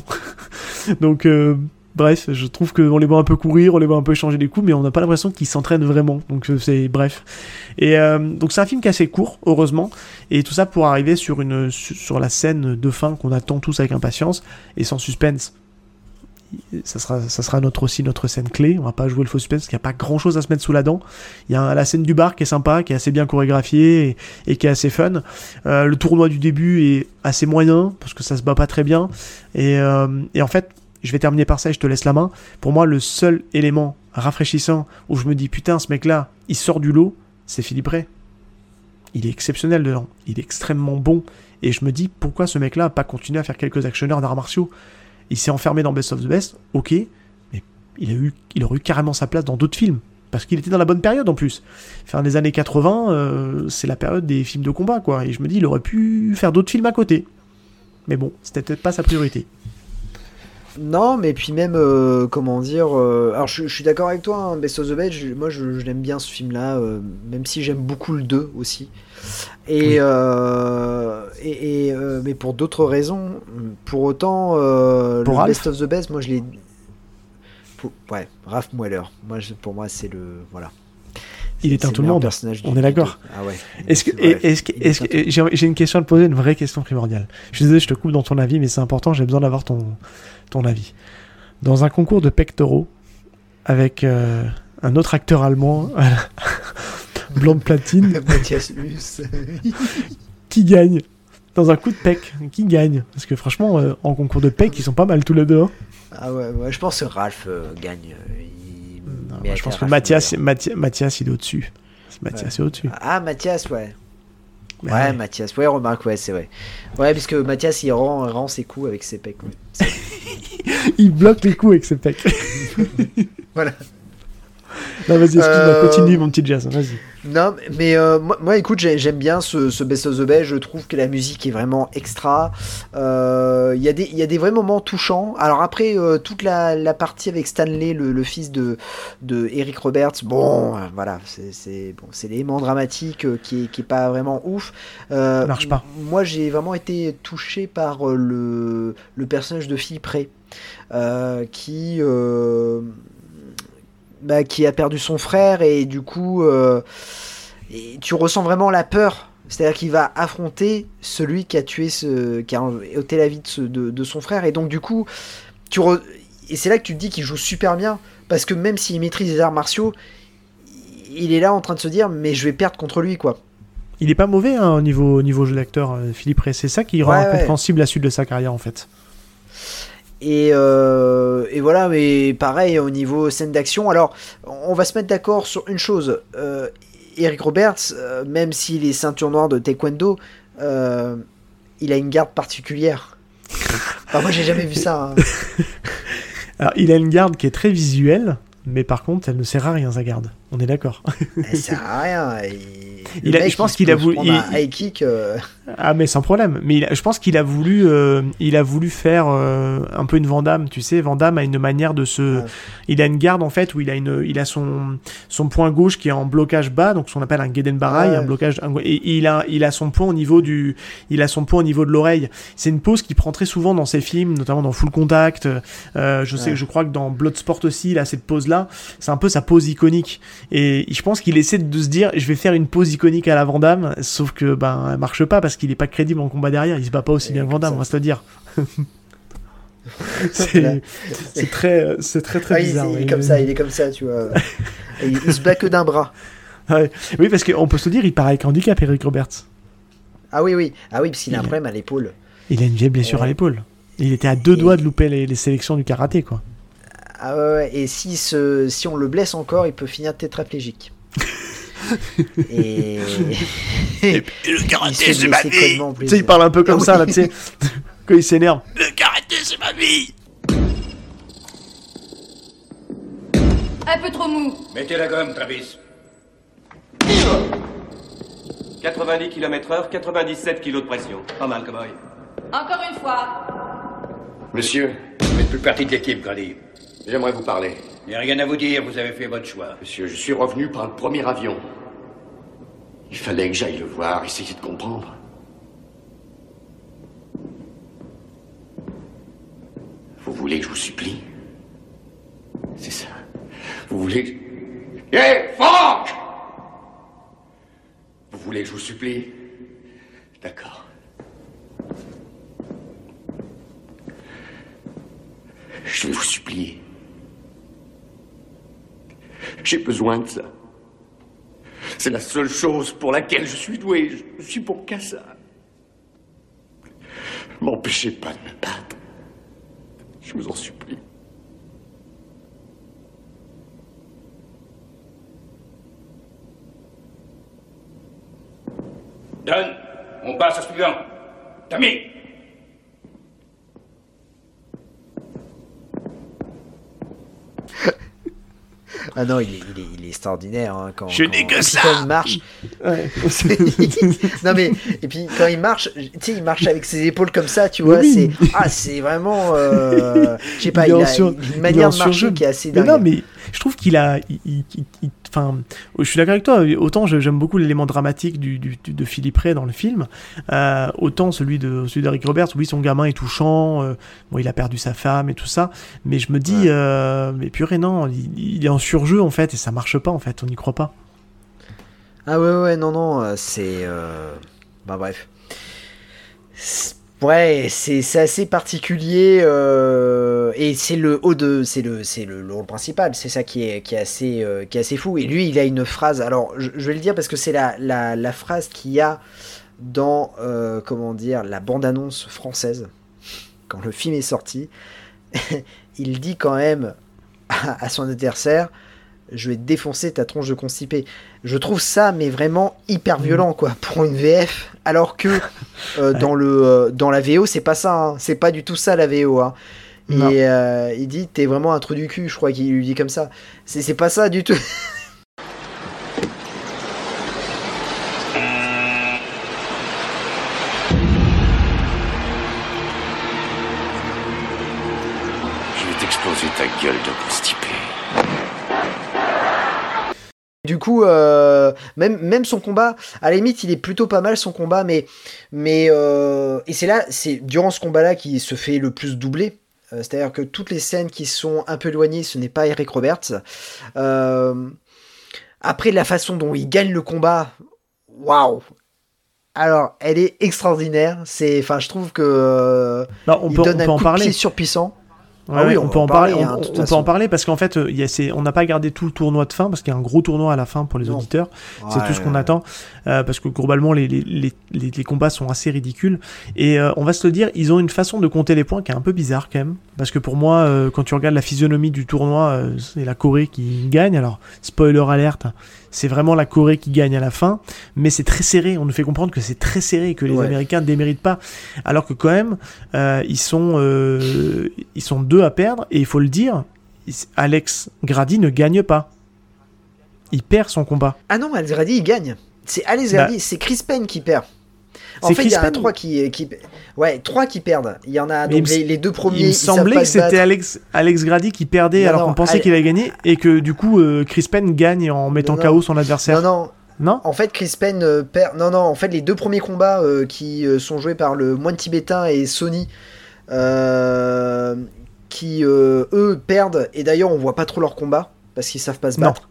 Donc euh, bref, je trouve qu'on les voit un peu courir, on les voit un peu changer des coups, mais on n'a pas l'impression qu'ils s'entraînent vraiment. Donc euh, c'est bref. Et euh, donc c'est un film qui est assez court, heureusement, et tout ça pour arriver sur une sur la scène de fin qu'on attend tous avec impatience et sans suspense ça sera, notre, aussi notre scène clé. On va pas jouer le faux suspense parce qu'il n'y a pas grand chose à se mettre sous la dent. Il y a la scène du bar qui est sympa, qui est assez bien chorégraphiée et, qui est assez fun. Euh, le tournoi du début est assez moyen parce que ça se bat pas très bien. Et, euh, et en fait, je vais terminer par ça et je te laisse la main. Pour moi, le seul élément rafraîchissant, où je me dis putain, ce mec-là, il sort du lot, c'est Philippe Ray. Il est exceptionnel dedans, il est extrêmement bon, et je me dis pourquoi ce mec-là n'a pas continué à faire quelques actionneurs d'arts martiaux? Il s'est enfermé dans Best of the Best, ok, mais il, a eu, il aurait eu carrément sa place dans d'autres films, parce qu'il était dans la bonne période en plus. Fin des années 80, euh, c'est la période des films de combat, quoi, et je me dis il aurait pu faire d'autres films à côté. Mais bon, c'était peut-être pas sa priorité. Non, mais puis même, euh, comment dire. euh, alors, je, je suis d'accord avec toi, hein, Best of the Best. je- moi, je, je l'aime bien ce film-là, euh, même si j'aime beaucoup le 2 aussi. Et, euh, et, et, euh, mais pour d'autres raisons. Pour autant, euh, Pour le Ralph Best of the Best, moi, je l'ai. Ouais, Raph Moeller. Moi, je- pour moi, c'est le. Voilà. Il est un tout le monde. On est d'accord. Ah ouais. Est-ce que, est-ce que, est est-ce que- j'ai une question à te poser, une vraie question primordiale. Je suis désolé, je te coupe dans ton avis, mais c'est important, j'ai besoin d'avoir ton, ton avis. Dans un concours de pectoraux, avec euh, un autre acteur allemand, blanc de platine, qui gagne Dans un coup de pec, qui gagne Parce que franchement, euh, en concours de pec, ils sont pas mal tous les deux. hein. ah ouais, ouais, je pense que Ralph euh, gagne. euh, il- Non, mais moi, je pense que Mathias. Mathias, Mathias, il est au-dessus. Mathias est au-dessus. Ah, Mathias, ouais. Ouais, ouais. Mathias, ouais, remarque, ouais, c'est vrai. Ouais, puisque Mathias, il rend, rend ses coups avec ses pecs. ouais. Il bloque les coups avec ses pecs. Voilà. Non, vas-y, excuse-moi, Euh, continue, mon petit Jazz, vas-y. Non, mais euh, moi, moi, écoute, j'ai- j'aime bien ce, ce Best of the Best. Je trouve que la musique est vraiment extra. Euh, Il y, a des- il y a des vrais moments touchants. Alors après, euh, toute la, la partie avec Stanley, le, le fils de, de Eric Roberts, bon, euh, voilà, c'est bon, c'est l'élément dramatique euh, qui est, qui est pas vraiment ouf. Euh, Marche pas. Moi, j'ai vraiment été touché par euh, le, le personnage de Philippe Ray, euh, qui... euh, bah, qui a perdu son frère et du coup euh, et tu ressens vraiment la peur c'est-à-dire qu'il va affronter celui qui a tué ce qui a ôté la vie de, ce- de- de son frère et donc du coup tu re- et c'est là que tu te dis qu'il joue super bien parce que même s'il maîtrise les arts martiaux il est là en train de se dire mais je vais perdre contre lui quoi Il est pas mauvais hein, au niveau, au niveau jeu d'acteur, euh, Philippe Ray. C'est ça qui rend Ouais, ouais. incompréhensible la suite de sa carrière, en fait. Et, euh, et voilà, mais pareil au niveau scène d'action. Alors, on va se mettre d'accord sur une chose. Euh, Eric Roberts, euh, même s'il est ceinture noire de taekwondo, il a une garde particulière. Enfin, moi, j'ai jamais vu ça. hein. Alors, il a une garde qui est très visuelle, mais par contre, elle ne sert à rien, sa garde. On est d'accord. Elle sert à rien. Il, Il a- je pense se qu'il a voulu- prendre un il- high kick. euh, Ah mais sans problème. Mais il a- je pense qu'il a voulu, euh, il a voulu faire euh, un peu une Vandame. Tu sais, Vandame a une manière de se, il a une garde en fait où il a une, il a son son point gauche qui est en blocage bas, donc ce qu'on appelle un Gedenbarai, un blocage. un- et, il a, il a son point au niveau du, il a son point au niveau de l'oreille. C'est une pose qu'il prend très souvent dans ses films, notamment dans Full Contact. Euh, je sais, je crois que dans Bloodsport aussi, il a cette pose là. C'est un peu sa pose iconique. Et je pense qu'il essaie de se dire, je vais faire une pose iconique à la Vandame, sauf que ben elle marche pas parce qu'il est pas crédible en combat derrière. Il se bat pas aussi Et bien que Vandame, on va se le dire. C'est très, c'est très très ah, il, bizarre. il est oui. comme ça, il est comme ça, tu vois. Et il, il se bat que d'un bras. Ouais. Oui, parce qu'on peut se dire, il part avec handicap, Eric Roberts. Ah oui, oui. Ah oui, parce qu'il a un Il- problème à l'épaule. Il a une vieille blessure à Ouais. l'épaule. Il était à deux Et- doigts de louper les, les sélections du karaté, quoi. Ah ouais, et si, se, si on le blesse encore, il peut finir tétraplégique. et... Et le karaté, c'est ma vie. Tu sais, il parle un peu comme Ah ça, là, tu sais, quand il s'énerve. Le karaté, c'est ma vie Un peu trop mou. Mettez la gomme, Travis. 90 km/h, 97 kg de pression. Pas mal, cowboy. Encore une fois. Monsieur, Vous faites plus partie de l'équipe, Grady. j'aimerais vous parler. Il n'y a rien à vous dire, vous avez fait votre choix. Monsieur, je suis revenu par le premier avion. Il fallait que j'aille le voir, essayer de comprendre. Vous voulez que je vous supplie? C'est ça. Vous voulez que... Hé, Franck Vous voulez que je vous supplie D'accord. Je vais vous supplier. J'ai besoin de ça. C'est la seule chose pour laquelle je suis doué. Je suis pour qu'à ça. M'empêchez pas de me battre. Je vous en supplie. Don, on passe au suivant. Tommy Ah non, il est, il est, il est extraordinaire hein, quand, Je n'ai que ça. quand il marche. Ouais. non mais et puis quand il marche, tu sais, il marche avec ses épaules comme ça, tu vois. Oui. C'est ah, c'est vraiment, euh, je sais pas, Il est il, en a sur- une manière de marcher qui est assez Mais dingue. non, mais qu'il a. il- il- il- il- Enfin, je suis d'accord avec toi. Autant j'aime beaucoup l'élément dramatique du, du- du- de Philippe Ray dans le film, euh, autant celui de celui d'Eric Roberts. Oui, son gamin est touchant. euh, bon, il a perdu sa femme et tout ça. Mais je me dis, Ouais. euh, mais purée non, il, est en surjeu en fait et ça marche pas en fait. On n'y croit pas. Ah ouais ouais non non c'est bah bref C'est- ouais c'est assez particulier euh, et c'est le haut de c'est le c'est le, le rôle principal c'est ça qui est qui est assez euh, qui est fou. Et lui il a une phrase alors je, vais le dire parce que c'est la, la phrase qu'il y a dans euh, comment dire la bande annonce française. Quand le film est sorti il dit quand même à son adversaire je vais te défoncer ta tronche de constipé. Je trouve ça, mais vraiment hyper violent, quoi, pour une VF. Alors que euh, dans, le, euh, dans la VO, c'est pas ça. hein. C'est pas du tout ça, la VO. hein. Et euh, il dit, t'es vraiment un trou du cul, je crois qu'il lui dit comme ça. C'est pas ça du tout. Du coup, euh, même, même son combat, à la limite, il est plutôt pas mal son combat, mais, mais euh, et c'est là, c'est durant ce combat-là qui se fait le plus doubler. Euh, C'est-à-dire que toutes les scènes qui sont un peu éloignées, ce n'est pas Eric Roberts. Après, la façon dont il gagne le combat, waouh! Alors, elle est extraordinaire. C'est, enfin, je trouve que Non, on il peut, donne on un peut en coup de parler. pied surpuissant. Ouais, Ah oui, on peut en parler. parler, on hein, de toute on peut façon. en parler parce qu'en fait, euh, il y a ces- on n'a pas regardé tout le tournoi de fin parce qu'il y a un gros tournoi à la fin pour les Non. auditeurs. C'est tout ce qu'on ouais. attend euh, parce que globalement les, les, les, les, les combats sont assez ridicules et euh, on va se le dire, ils ont une façon de compter les points qui est un peu bizarre quand même parce que pour moi, euh, quand tu regardes la physionomie du tournoi, c'est la Corée qui gagne. Alors spoiler alerte, c'est vraiment la Corée qui gagne à la fin, mais c'est très serré. On nous fait comprendre que c'est très serré et que les Ouais. Américains ne déméritent pas, alors que quand même ils sont ils sont deux à perdre et il faut le dire, Alex Grady ne gagne pas. Il perd son combat. Ah non, Alex Grady, il gagne. C'est Alex Bah. Grady, c'est Chris Payne qui perd. En fait, il y en a trois qui, qui, ouais, trois qui perdent. Il y en a donc les, les deux premiers. Il me semblait que c'était Alex, Alex Grady qui perdait Non, alors qu'on pensait qu'il allait gagner et que du coup euh, Chris Penn gagne en mettant non. KO son adversaire. Non, non. Non? En fait, Chris Payne euh, perd. Non, non. En fait, les deux premiers combats euh, qui sont joués par le moine tibétain et Sony, qui eux perdent. Et d'ailleurs, on voit pas trop leur combat parce qu'ils savent pas se Non. battre.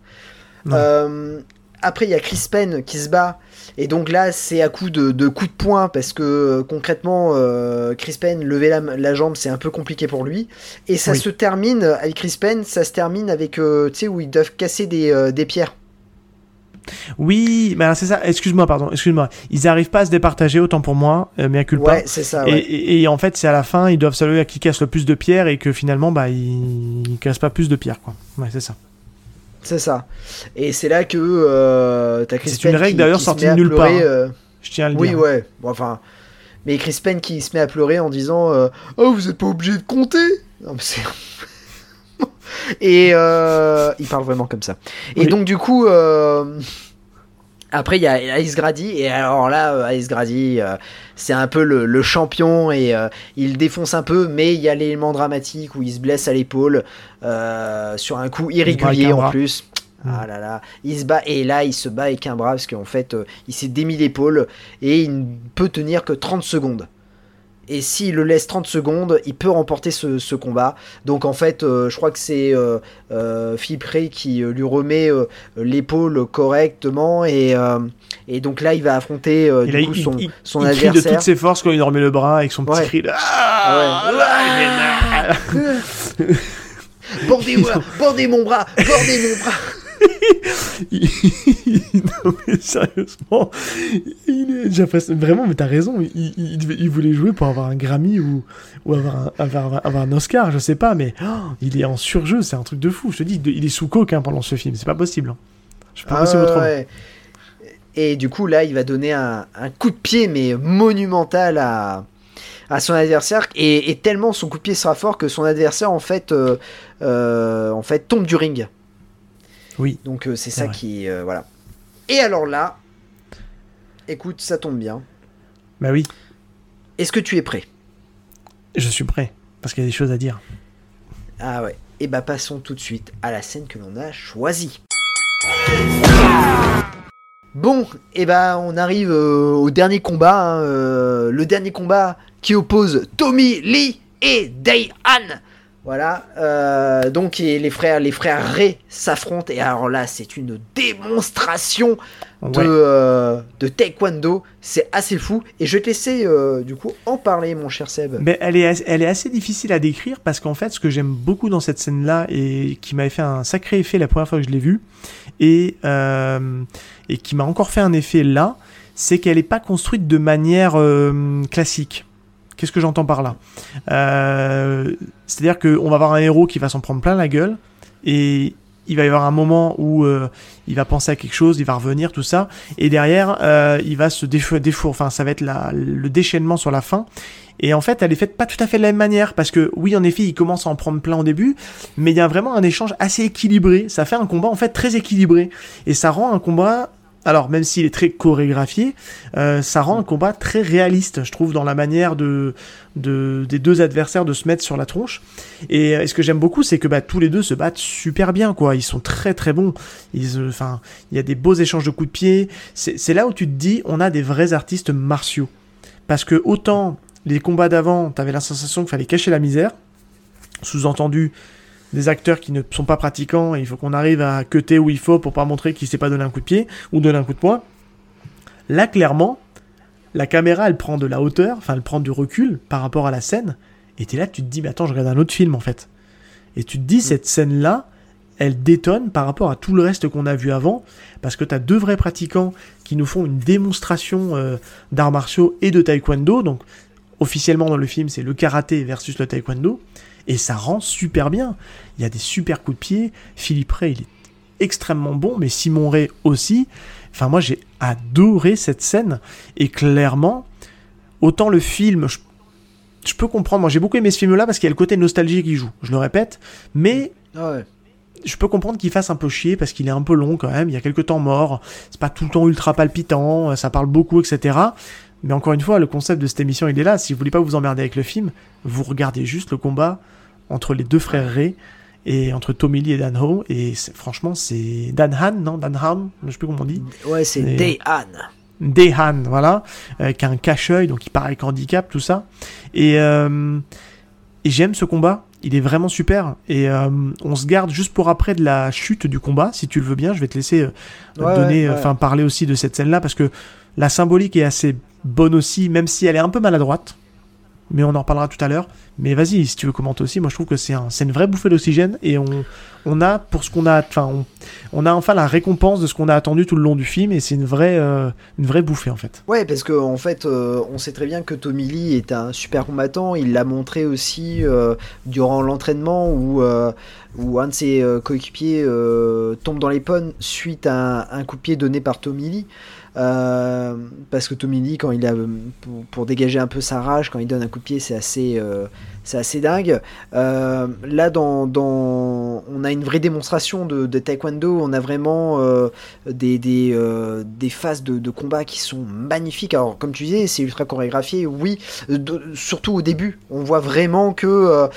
Après, il y a Chris Penn qui se bat. Et donc là, c'est à coup de, de coups de poing parce que euh, concrètement, euh, Chris Penn lever la, la jambe, c'est un peu compliqué pour lui. Et ça Oui. se termine avec Chris Penn, ça se termine avec, euh, tu sais, où ils doivent casser des, euh, des pierres. Oui, mais alors c'est ça. Excuse-moi, pardon. Excuse-moi. Ils arrivent pas à se départager autant pour moi, euh, mais à culpa. Ouais, c'est ça. Et, Ouais. et- et en fait, c'est à la fin, ils doivent saluer à qui casse le plus de pierres et que finalement, bah, ils, ils cassent pas plus de pierres, quoi. Ouais, c'est ça. C'est ça. Et c'est là que euh, t'as Chris C'est une règle d'ailleurs sortie de nulle part, pleurer, hein. euh, Je tiens à le Oui, dire. ouais. Bon, enfin. Mais Chris Penn qui se met à pleurer en disant euh, Oh, vous êtes pas obligé de compter Non, mais c'est. Et euh, il parle vraiment comme ça. Et Oui. donc, du coup. Après, il y a Ice Grady, et alors là, euh, Ice Grady, euh, c'est un peu le, le champion, et euh, il défonce un peu, mais il y a l'élément dramatique où il se blesse à l'épaule, euh, sur un coup irrégulier en plus. Ah là là, il se bat, et là, il se bat avec un bras, parce qu'en fait, il s'est démis l'épaule, et il ne peut tenir que 30 secondes. Et s'il le laisse 30 secondes, il peut remporter ce, ce combat. Donc en fait, euh, je crois que c'est euh, euh, Philippe Ray qui euh, lui remet euh, l'épaule correctement. Et, et donc là, il va affronter du là, coup il, son, il- son il crie de adversaire. toutes ses forces quand il remet le bras avec son petit Ouais. cri de Ah Ah, bordez mon bras, bordez mon bras. Il- non mais sérieusement, il est vraiment mais t'as raison, il, il, devait- il voulait jouer pour avoir un Grammy ou, ou avoir, un, avoir, avoir un Oscar, je sais pas, mais oh, il est en surjeu, c'est un truc de fou. Je te dis, il est sous coke hein, pendant ce film, c'est pas possible. hein. Je peux Ah autrement. ouais. Et du coup, là, il va donner un, un coup de pied, mais monumental à, à son adversaire. Et, et tellement son coup de pied sera fort que son adversaire, en fait, euh, euh, en fait tombe du ring. Oui. Donc, euh, c'est ça vrai. qui. voilà. Et alors là, écoute, ça tombe bien. Bah oui, Est-ce que tu es prêt? Je suis prêt. Parce qu'il y a des choses à dire. Ah ouais. Et bah, passons tout de suite à la scène que l'on a choisie. Bon, et bah on arrive euh, au dernier combat, hein, euh, le dernier combat qui oppose Tommy Lee et Day-Han. Voilà, euh, donc et les frères, les frères Ray s'affrontent et alors là c'est une démonstration de, Ouais. euh, de taekwondo, c'est assez fou et je vais te laisser euh, du coup en parler mon cher Seb. Mais elle est, elle est assez difficile à décrire parce qu'en fait, ce que j'aime beaucoup dans cette scène-là et qui m'avait fait un sacré effet la première fois que je l'ai vue et, euh, et qui m'a encore fait un effet là, c'est qu'elle n'est pas construite de manière euh, classique. Qu'est-ce que j'entends par là Euh, C'est-à-dire qu'on va avoir un héros qui va s'en prendre plein la gueule et il va y avoir un moment où euh, il va penser à quelque chose, il va revenir, tout ça, et derrière, euh, il va se défou- enfin, ça va être le déchaînement sur la fin. Et en fait, elle est faite pas tout à fait de la même manière, parce que oui, en effet, il commence à en prendre plein au début, mais il y a vraiment un échange assez équilibré. Ça fait un combat en fait très équilibré, et ça rend un combat. Alors, même s'il est très chorégraphié, euh, ça rend un combat très réaliste, je trouve, dans la manière de, de des deux adversaires de se mettre sur la tronche. Et euh, ce que j'aime beaucoup, c'est que bah, tous les deux se battent super bien, quoi. Ils sont très très bons. Ils, euh, il y a des beaux échanges de coups de pied. C'est c'est là où tu te dis, on a des vrais artistes martiaux. Parce que autant les combats d'avant, t'avais la sensation qu'il fallait cacher la misère. Sous-entendu, des acteurs qui ne sont pas pratiquants, et il faut qu'on arrive à cutter où il faut pour pas montrer qu'il sait pas donner un coup de pied ou donner un coup de poing. Là, clairement, la caméra, elle prend de la hauteur, enfin, elle prend du recul par rapport à la scène, et t'es là, tu te dis, mais attends, je regarde un autre film en fait. Et tu te dis, cette scène-là, elle détonne par rapport à tout le reste qu'on a vu avant, parce que t'as deux vrais pratiquants qui nous font une démonstration euh, d'arts martiaux et de taekwondo, donc officiellement dans le film, c'est le karaté versus le taekwondo, et ça rend super bien. Il y a des super coups de pied, Philippe Ray, il est extrêmement bon, mais Simon Ray aussi. Enfin, moi, j'ai adoré cette scène, et clairement, autant le film, je, je peux comprendre, moi j'ai beaucoup aimé ce film-là parce qu'il y a le côté nostalgie qui joue, je le répète, mais Ah ouais. je peux comprendre qu'il fasse un peu chier parce qu'il est un peu long quand même, il y a quelques temps morts, c'est pas tout le temps ultra palpitant, ça parle beaucoup, etc. Mais encore une fois, le concept de cette émission, il est là. Si vous voulez pas vous emmerder avec le film, vous regardez juste le combat entre les deux frères Ray et entre Tommy Lee et Dan Ho. Et franchement, c'est Dan Han, non? Dan Han Je sais plus comment on dit. Ouais, c'est Et- Day-Han. Dehan, voilà, euh, qui a un cache-œil, donc il part avec handicap, tout ça. Et, euh, et j'aime ce combat, il est vraiment super. Et euh, on se garde juste pour après de la chute du combat, si tu le veux bien. Je vais te laisser euh, Ouais, donner, ouais. enfin parler aussi de cette scène-là, parce que la symbolique est assez bonne aussi, même si elle est un peu maladroite. Mais on en reparlera tout à l'heure. Mais vas-y, si tu veux commenter aussi, moi je trouve que c'est un, une vraie bouffée d'oxygène et on, on a pour ce qu'on a, enfin, on, on a enfin la récompense de ce qu'on a attendu tout le long du film et c'est une vraie, euh, une vraie bouffée en fait. Ouais, parce que en fait, euh, on sait très bien que Tommy Lee est un super combattant. Il l'a montré aussi euh, durant l'entraînement où, où un de ses coéquipiers tombe dans les pommes suite à un, coup de pied donné par Tommy Lee. Parce que Tommy Lee, quand il a pour, dégager un peu sa rage, quand il donne un coup de pied, c'est assez, c'est assez dingue. Euh, là, dans, dans, on a une vraie démonstration de, de taekwondo. On a vraiment euh, des, des, euh, des phases de, de combat qui sont magnifiques. Alors, comme tu disais, c'est ultra chorégraphié, oui, de- surtout au début. On voit vraiment que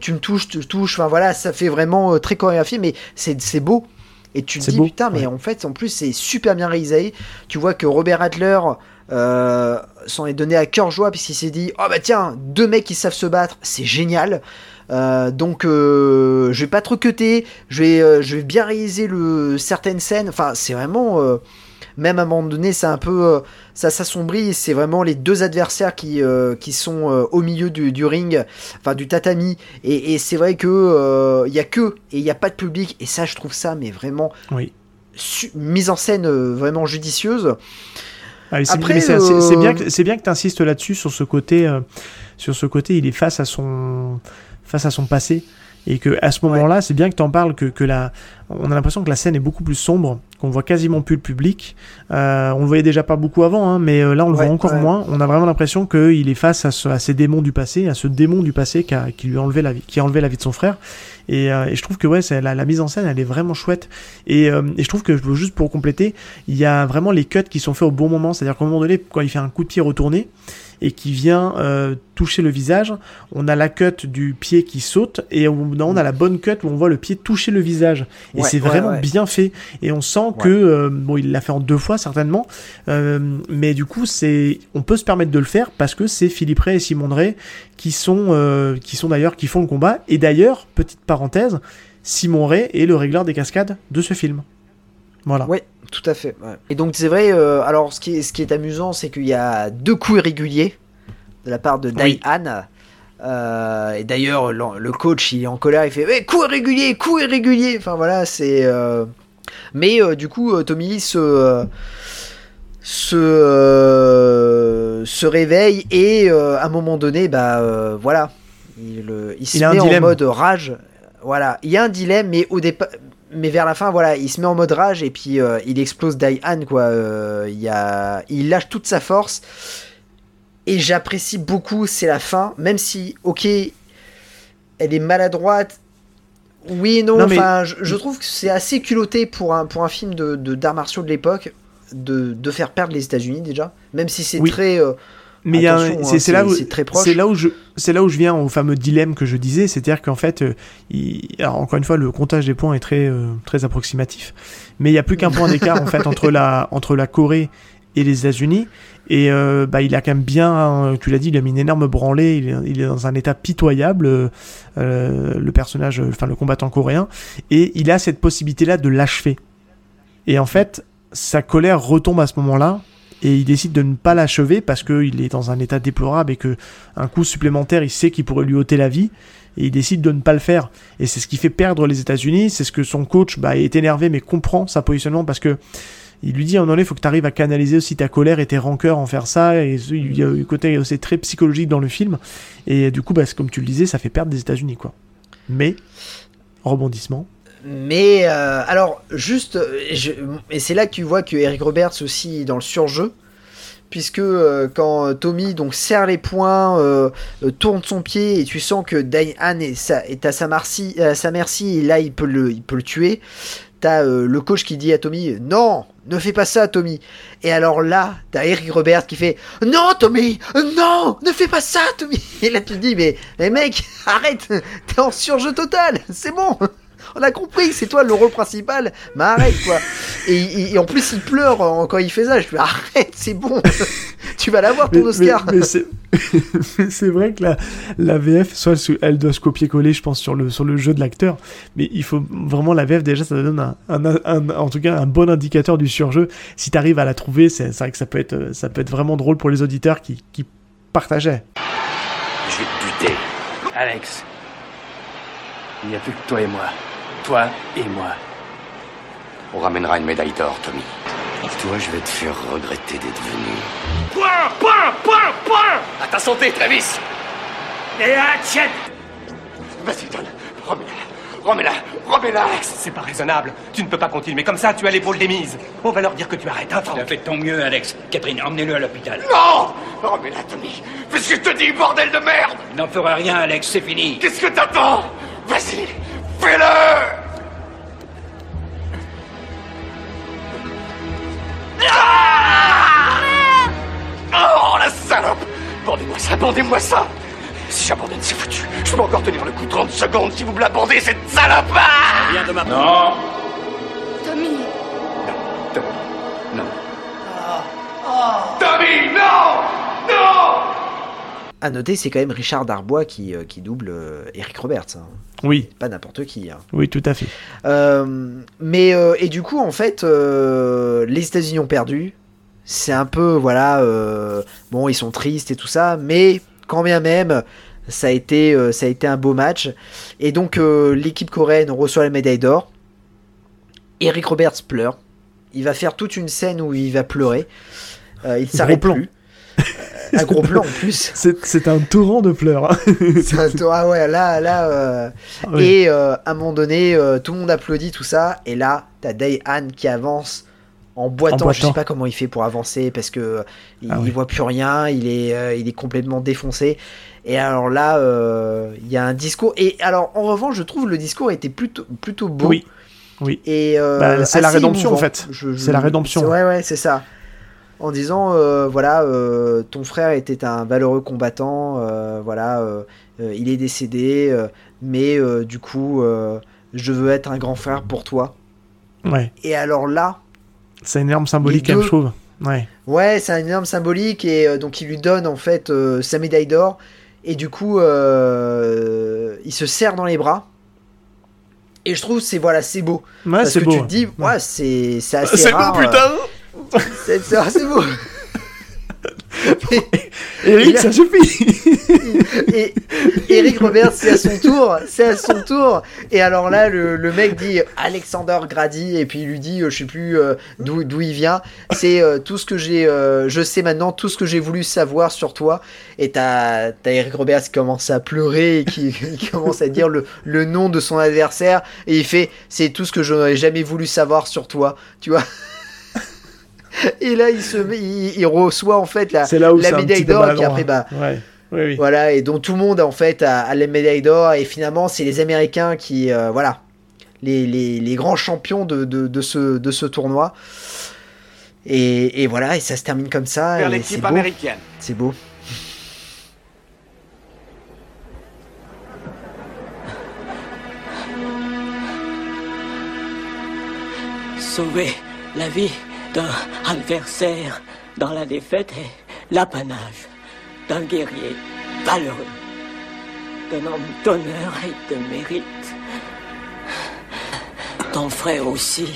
tu me touches, tu touches, enfin voilà, ça fait vraiment très chorégraphié, mais c'est beau. Et tu te dis, beau, putain, mais en fait, en plus, c'est super bien réalisé. Tu vois que Robert Adler euh, s'en est donné à cœur joie, puisqu'il s'est dit, oh bah tiens, deux mecs qui savent se battre, c'est génial. Euh, donc euh, je vais pas trop cutter, je vais, je vais bien réaliser le, certaines scènes. Enfin, c'est vraiment, même à un moment donné, c'est un peu, ça s'assombrit. C'est vraiment les deux adversaires qui, qui sont au milieu du, du ring, enfin du tatami. Et, et c'est vrai que il y a que et il y a pas de public. Et ça, je trouve ça, mais vraiment Oui. mise en scène vraiment judicieuse. Ah, c'est- euh, bien que c'est bien que tu insistes là-dessus sur ce côté euh, sur ce côté il est face à son face à son passé et que à ce moment-là, c'est bien que tu en parles, que, que la, on a l'impression que la scène est beaucoup plus sombre, qu'on voit quasiment plus le public. Euh, on le voyait déjà pas beaucoup avant, hein, mais euh, là on le Ouais, voit encore ouais. moins. On a vraiment l'impression qu'il est face à, ce- à ces démons du passé, à ce démon du passé qui, a, qui lui a enlevé la vie, qui a enlevé la vie de son frère. Et, euh, et je trouve que ouais, la, mise en scène, elle est vraiment chouette. Et, euh, je trouve que juste pour compléter, il y a vraiment les cuts qui sont faits au bon moment. C'est-à-dire qu'à un moment donné, quand il fait un coup de pied retourné et qui vient euh, toucher le visage, on a la cut du pied qui saute et on, on a la bonne cut où on voit le pied toucher le visage. Et Ouais, c'est ouais, vraiment ouais. bien fait. Et on sent que euh, bon, il l'a fait en deux fois certainement, euh, mais du coup c'est, on peut se permettre de le faire parce que c'est Philippe Ray et Simon Drey qui sont, qui sont d'ailleurs qui font le combat. Et d'ailleurs, petite parenthèse, Simon Ray est le régleur des cascades de ce film. Voilà. Ouais, tout à fait. ouais. Et donc c'est vrai, euh, alors ce qui est, ce qui est amusant, c'est qu'il y a deux coups irréguliers de la part de Oui. Diane. Euh, et d'ailleurs, le, le coach, il est en colère, il fait Eh, coup irrégulier, coup irrégulier. Enfin voilà, c'est. euh, Mais du coup, Tommy se se se réveille et à un moment donné, bah voilà, il, il se Il met en dilemme. mode rage. Voilà, il y a un dilemme, mais au départ, mais vers la fin, voilà, il se met en mode rage et puis euh, il explose Diane, quoi. Euh, il y a, il lâche toute sa force et j'apprécie beaucoup. C'est la fin, même si, ok, elle est maladroite. Oui et non, Non, mais- enfin, je, je trouve que c'est assez culotté pour un, pour un film de, de d'arts martiaux de l'époque de, de faire perdre les États-Unis déjà, même si c'est Oui. très. euh, Mais il y a un- Attention, c'est hein, c'est là où c'est très proche. c'est là où je c'est là où je viens au fameux dilemme que je disais, c'est-à-dire qu'en fait, euh, il- alors encore une fois, le comptage des points est très euh, très approximatif, mais il y a plus qu'un point d'écart en fait entre la entre la Corée et les États-Unis. Et euh, bah, il a quand même bien, hein, tu l'as dit, il a mis une énorme branlée. Il est, il est dans un état pitoyable, euh, euh, le personnage, euh, enfin le combattant coréen, et il a cette possibilité-là de l'achever. Et en fait, sa colère retombe à ce moment-là, et il décide de ne pas l'achever parce qu'il est dans un état déplorable et que un coup supplémentaire, il sait qu'il pourrait lui ôter la vie. Et il décide de ne pas le faire. Et c'est ce qui fait perdre les États-Unis. C'est ce que son coach bah, est énervé mais comprend sa positionnement parce que il lui dit à un moment faut que tu arrives à canaliser aussi ta colère et tes rancœurs en faire ça. Et il y a un côté aussi très psychologique dans le film. Et du coup, bah, comme tu le disais, ça fait perdre des États-Unis. quoi. Mais, rebondissement. Mais euh, alors, juste, et c'est là que tu vois que Eric Roberts aussi est dans le surjeu, puisque euh, quand Tommy donc serre les poings, euh, tourne son pied et tu sens que Diane est, est à sa merci, sa merci et là il peut le, il peut le tuer. T'as le coach qui dit à Tommy non, ne fais pas ça Tommy. Et alors là, t'as Eric Roberts qui fait non Tommy, non, ne fais pas ça Tommy. Et là tu te dis mais, mais mec, arrête, t'es en surjeu total, c'est bon. On a compris, c'est toi le rôle principal, mais arrête quoi. Et, et- et en plus il pleure euh, quand il fait ça. Je fais arrête, c'est bon. tu vas l'avoir ton Mais- Oscar. mais- mais c'est- mais c'est vrai que la, la VF, soit elle, doit se copier-coller, je pense, sur le, sur le jeu de l'acteur. Mais il faut vraiment la VF, déjà, ça donne un, un- un- en tout cas un bon indicateur du surjeu. Si tu arrives à la trouver, c'est c'est vrai que ça peut, être, ça peut être vraiment drôle pour les auditeurs qui, qui partageaient. Je vais te buter. Alex, il n'y a plus que toi et moi. Toi et moi. On ramènera une médaille d'or, Tommy. Toi, je vais te faire regretter d'être venu. Point, point, point, point À ta santé, Travis Et à tienne Vas-y, donne. Remets-la. Remets-la. Remets-la. C'est pas raisonnable. Tu ne peux pas continuer comme ça, tu as l'épaule démise. On va leur dire que tu arrêtes, hein, Tu as fait ton mieux, Alex. Catherine, emmenez-le à l'hôpital. Non Remets-la, Tommy. Fais ce que je te dis, bordel de merde Il n'en fera rien, Alex, c'est fini. Qu'est-ce que t'attends? Vas-y Fais-le! Ah! Oh, la salope! Bandez-moi ça, bandez-moi ça! Si j'abandonne, c'est foutu. Je peux encore tenir le coup 30 secondes si vous me la bandez, cette salope! Ah! Viens de ma... Non. Tommy. Tommy, non. Tommy, non! Non À noter, c'est quand même Richard Darbois qui, euh, qui double euh, Eric Roberts. hein. Oui, Pas n'importe qui. hein. oui, tout à fait. Euh, mais euh, et du coup, en fait, euh, les États-Unis ont perdu. C'est un peu, voilà, bon, ils sont tristes et tout ça, mais quand bien même, ça a été, ça a été un beau match. Et donc, l'équipe coréenne reçoit la médaille d'or. Eric Roberts pleure. Il va faire toute une scène où il va pleurer. Il s'arrête plus. un gros plan en plus. C'est un torrent de pleurs. hein. C'est un tour- ah ouais, là, là. euh, Ah ouais. Et euh, à un moment donné, euh, tout le monde applaudit tout ça, et là, t'as Daehan qui avance en boitant. En Je sais boitant. pas comment il fait pour avancer parce que il, Ah il oui. voit plus rien, il est, il est complètement défoncé. Et alors là, il y a un discours. Et alors, en revanche, je trouve le discours était plutôt, plutôt beau. Oui. Oui. Et euh, Bah, c'est la rédemption, en fait. Je- C'est la rédemption. Ouais, ouais, c'est ça. En disant, euh, voilà, euh, ton frère était un valeureux combattant, euh, voilà, euh, euh, il est décédé, euh, mais euh, du coup, euh, je veux être un grand frère pour toi. Ouais. Et alors là, C'est une arme symbolique, deux. je trouve. Ouais. ouais, c'est un énorme symbolique, et euh, donc il lui donne en fait euh, sa médaille d'or, et du coup, euh, il se serre dans les bras. Et je trouve c'est voilà c'est beau Ouais, parce que beau. tu te dis ouais c'est c'est assez C'est beau, rare, euh, putain c'est c'est- c'est beau Eric, ça suffit Et Eric Robert, c'est à son tour, c'est à son tour. Et alors là, le, le mec dit Alexander Grady, et puis il lui dit, euh, je sais plus euh, d'où d'où il vient. C'est euh, tout ce que j'ai, euh, je sais maintenant tout ce que j'ai voulu savoir sur toi. Et t'as Eric Robert qui commence à pleurer et qui, qui commence à dire le, le nom de son adversaire. Et il fait, c'est tout ce que je n'aurais jamais voulu savoir sur toi. Tu vois? Et là, il se met, il, il reçoit en fait la, C'est là où la c'est un médaille d'or, et puis maladroit. après, bah, Ouais. Oui, oui. voilà, et dont tout le monde en fait a, a la médaille d'or, et finalement c'est les Américains qui, euh, voilà, les, les, les grands champions de, de, de ce, de ce tournoi. Et, et voilà, et ça se termine comme ça. Vers et l'équipe c'est beau. américaine. C'est beau. Sauver la vie d'un adversaire dans la défaite est l'apanage d'un guerrier valeureux, d'un homme d'honneur et de mérite. Ton frère aussi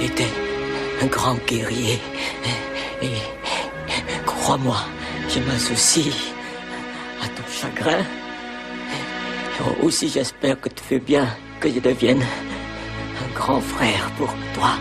était un grand guerrier. Et crois-moi, je m'associe à ton chagrin. Aussi, j'espère que tu veux bien que je devienne un grand frère pour toi.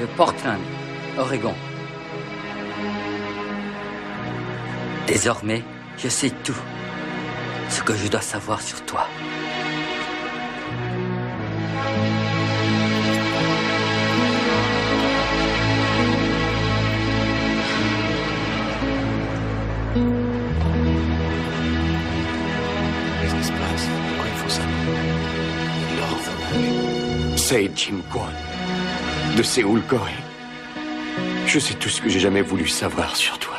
De Portland, Oregon. Désormais, je sais tout ce que je dois savoir sur toi. C'est Jim Kwon, de Séoul, Corée. Je sais tout ce que j'ai jamais voulu savoir sur toi.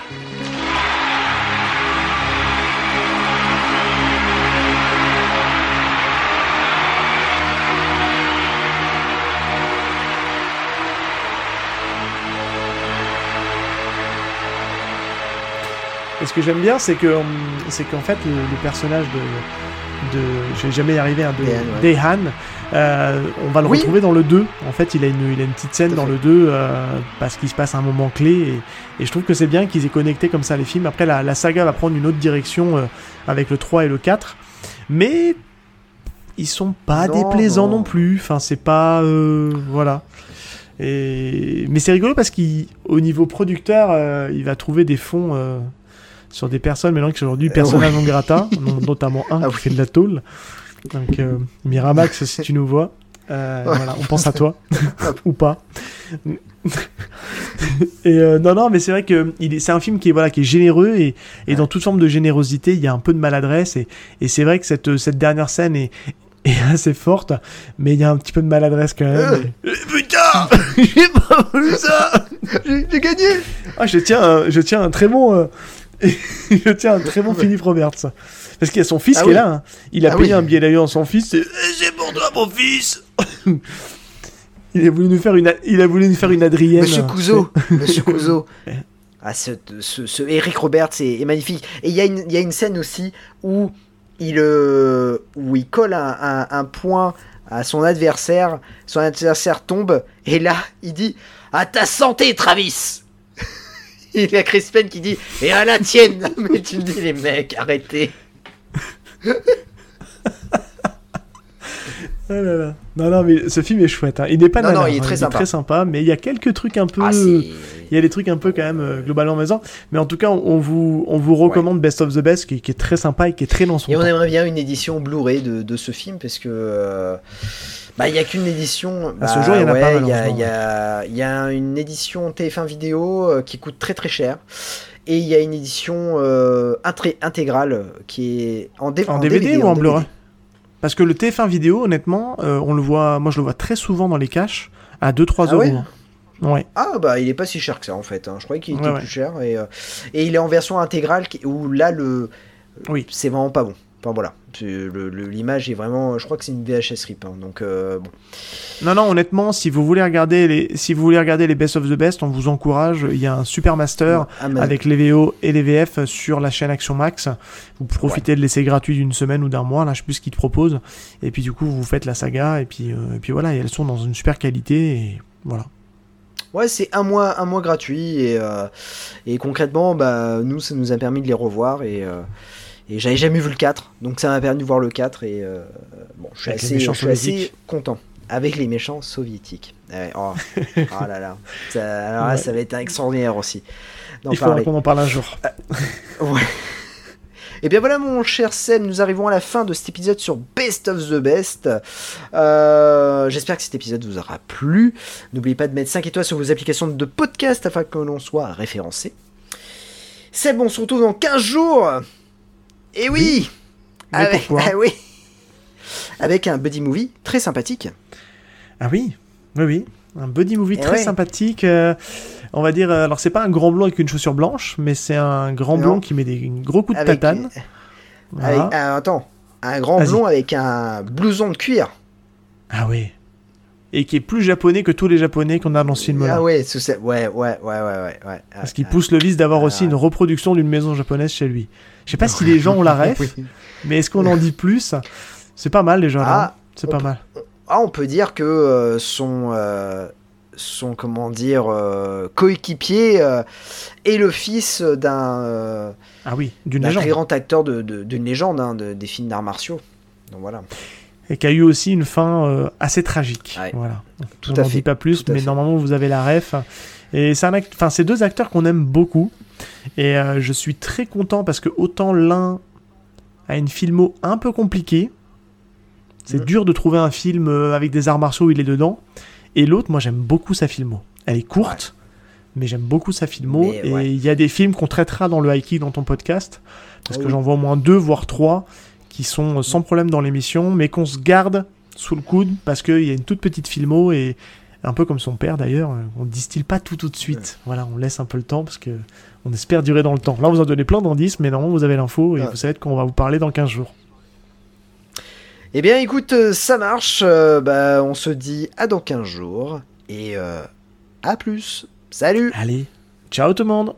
Et ce que j'aime bien, c'est que hum, c'est qu'en fait le personnage de, de je vais jamais y arriver, hein, de Daehan, ouais. Euh, on va le Oui. retrouver dans le 2. En fait, il a une, il a une petite scène dans fait. le 2 euh, parce qu'il se passe un moment clé et, et je trouve que c'est bien qu'ils aient connecté comme ça les films. Après, la, la saga va prendre une autre direction euh, avec le 3 et le 4, mais ils sont pas Non, déplaisants non. non. plus. Enfin, c'est pas euh, voilà. Et... Mais c'est rigolo parce qu'au niveau producteur, il va trouver des fonds sur des personnes maintenant qui sont aujourd'hui personnages non grata, notamment un Ah qui fait de la tôle. Donc euh, Miramax, si tu nous vois, euh, Ouais. voilà, on pense à toi ou pas. et euh, non, non, mais c'est vrai que c'est un film qui est voilà, qui est généreux et, et dans toute forme de générosité, il y a un peu de maladresse et, et c'est vrai que cette, cette dernière scène est, est assez forte, mais il y a un petit peu de maladresse quand même. Euh, Putain J'ai pas voulu ça J'ai gagné Ah, je tiens, un, je tiens un très bon, je tiens un très bon Philippe Roberts. Parce qu'il y a son fils Ah qui oui. est là. hein. Il a Ah payé oui. un billet d'avion à son fils. C'est c'est pour toi, mon fils. il a voulu nous faire une, il a voulu nous faire une Adrienne. Monsieur Couzeau Monsieur Couzeau ah, ce, ce, ce Eric Roberts est, est magnifique. Et il y, a une- il y a une scène aussi où il, euh, où il colle un, un- un point à son adversaire. Son adversaire tombe. Et là, il dit À ta santé, Travis Il y a Chris Penn qui dit Et à la tienne Mais tu me dis, les mecs, arrêtez Ah là là. Non, non, mais ce film est chouette. hein. Il n'est pas Non, non, il est hein. très sympa. sympa, mais il y a quelques trucs un peu. Ah, il y a des trucs un peu quand même euh, globalement maison. Mais en tout cas, on, on vous, on vous recommande Best of the Best, qui, qui est très sympa et qui est très dans son Et on aimerait bien une édition Blu-ray de, de ce film parce que euh, bah il y a qu'une édition. À ce bah, jour, il y en a pas, ouais, Il y a, malheureusement. il y il y a une édition TF1 vidéo euh, qui coûte très très cher. Et il y a une édition euh, intré- intégrale qui est en, D- En DVD, ou en DVD. Blu-ray Parce que le TF1 vidéo, honnêtement, euh, on le voit, moi je le vois très souvent dans les caches à 2-3 Ah euros. ouais hein. Ouais. Ah bah il est pas si cher que ça en fait. hein. Je croyais qu'il était Ouais, ouais. plus cher et, euh, et il est en version intégrale qui- où là le Oui. c'est vraiment pas bon. Enfin voilà, l'image est vraiment, je crois que c'est une VHS rip. hein. donc euh, bon. Non, non, honnêtement, si vous voulez regarder les, si vous voulez regarder les Best of the Best, on vous encourage. Il y a un super master Ah, mais- avec les VO et les VF sur la chaîne Action Max. Vous profitez de l'essai gratuit d'une semaine ou d'un mois, là, je sais plus ce qu'ils te proposent. Et puis du coup, vous faites la saga et puis, euh, et puis voilà, et elles sont dans une super qualité et voilà. Ouais, c'est un mois, un mois gratuit et, euh, et concrètement, bah, nous, ça nous a permis de les revoir et, et j'avais jamais vu le 4, donc ça m'a permis de voir le 4 et euh, bon, je suis assez, méchants je suis assez soviétiques. content. Avec les méchants soviétiques. Ouais, oh, oh là là. Ça- alors là, Ouais. ça va être extraordinaire aussi. Il faudra parler. qu'on en parle un jour. Ouais. Et bien voilà mon cher Seb, nous arrivons à la fin de cet épisode sur Best of the Best. Euh, J'espère que cet épisode vous aura plu. N'oubliez pas de mettre 5 étoiles sur vos applications de podcast afin que l'on soit référencé. Seb, on se retrouve dans 15 jours. Et oui, Mais avec, pourquoi ah oui. avec un buddy movie très sympathique. Ah oui, oui, oui. Un buddy movie Eh très ouais. sympathique. euh, on va dire, euh, alors c'est pas un grand blond avec une chaussure blanche, mais c'est un grand Non. blond qui met des gros coups de Avec- tatane. Avec, Voilà. attends, un grand blond avec un blouson de cuir. Ah oui. Et qui est plus japonais que tous les japonais qu'on a dans ce film-là. Ah ouais, ouais, ouais, ouais, ouais, ouais, ouais. Parce qu'il pousse le vice d'avoir aussi une reproduction d'une maison japonaise chez lui. Je sais pas si les gens ont la ref, Oui. mais est-ce qu'on en dit plus? C'est pas mal déjà. Ah, C'est pas mal. Ah, on peut dire que euh, son, euh, son, comment dire, euh, coéquipier est le fils d'un Ah oui, d'une d'un légende. très grand acteur de- d'une légende hein, de- des films d'arts martiaux. Donc voilà. Et qui a eu aussi une fin euh, assez tragique. Voilà. Tout on à n'en fait, dit pas plus, tout mais fait. normalement vous avez la ref. Et c'est un act- enfin c'est deux acteurs qu'on aime beaucoup. Et euh, je suis très content parce que autant l'un a une filmo un peu compliquée, c'est Mm. dur de trouver un film euh, avec des arts martiaux où il est dedans. Et l'autre, moi j'aime beaucoup sa filmo. Elle est courte, mais j'aime beaucoup sa filmo. Mais, et ouais. il y a des films qu'on traitera dans le high dans ton podcast, parce Ah que oui. j'en vois au moins deux voire trois qui sont euh, sans problème dans l'émission, mais qu'on se garde sous le coude parce qu'il y a une toute petite filmo et un peu comme son père d'ailleurs, euh, on distille pas tout tout de suite. Voilà, on laisse un peu le temps parce que on espère durer dans le temps. Là, on vous a donné plein d'indices, mais normalement vous avez l'info et Ouais. vous savez de quoi on va vous parler dans 15 jours. Eh bien, écoute, euh, ça marche. euh, bah, on se dit à dans 15 jours. Et euh, à plus. Salut Allez, ciao tout le monde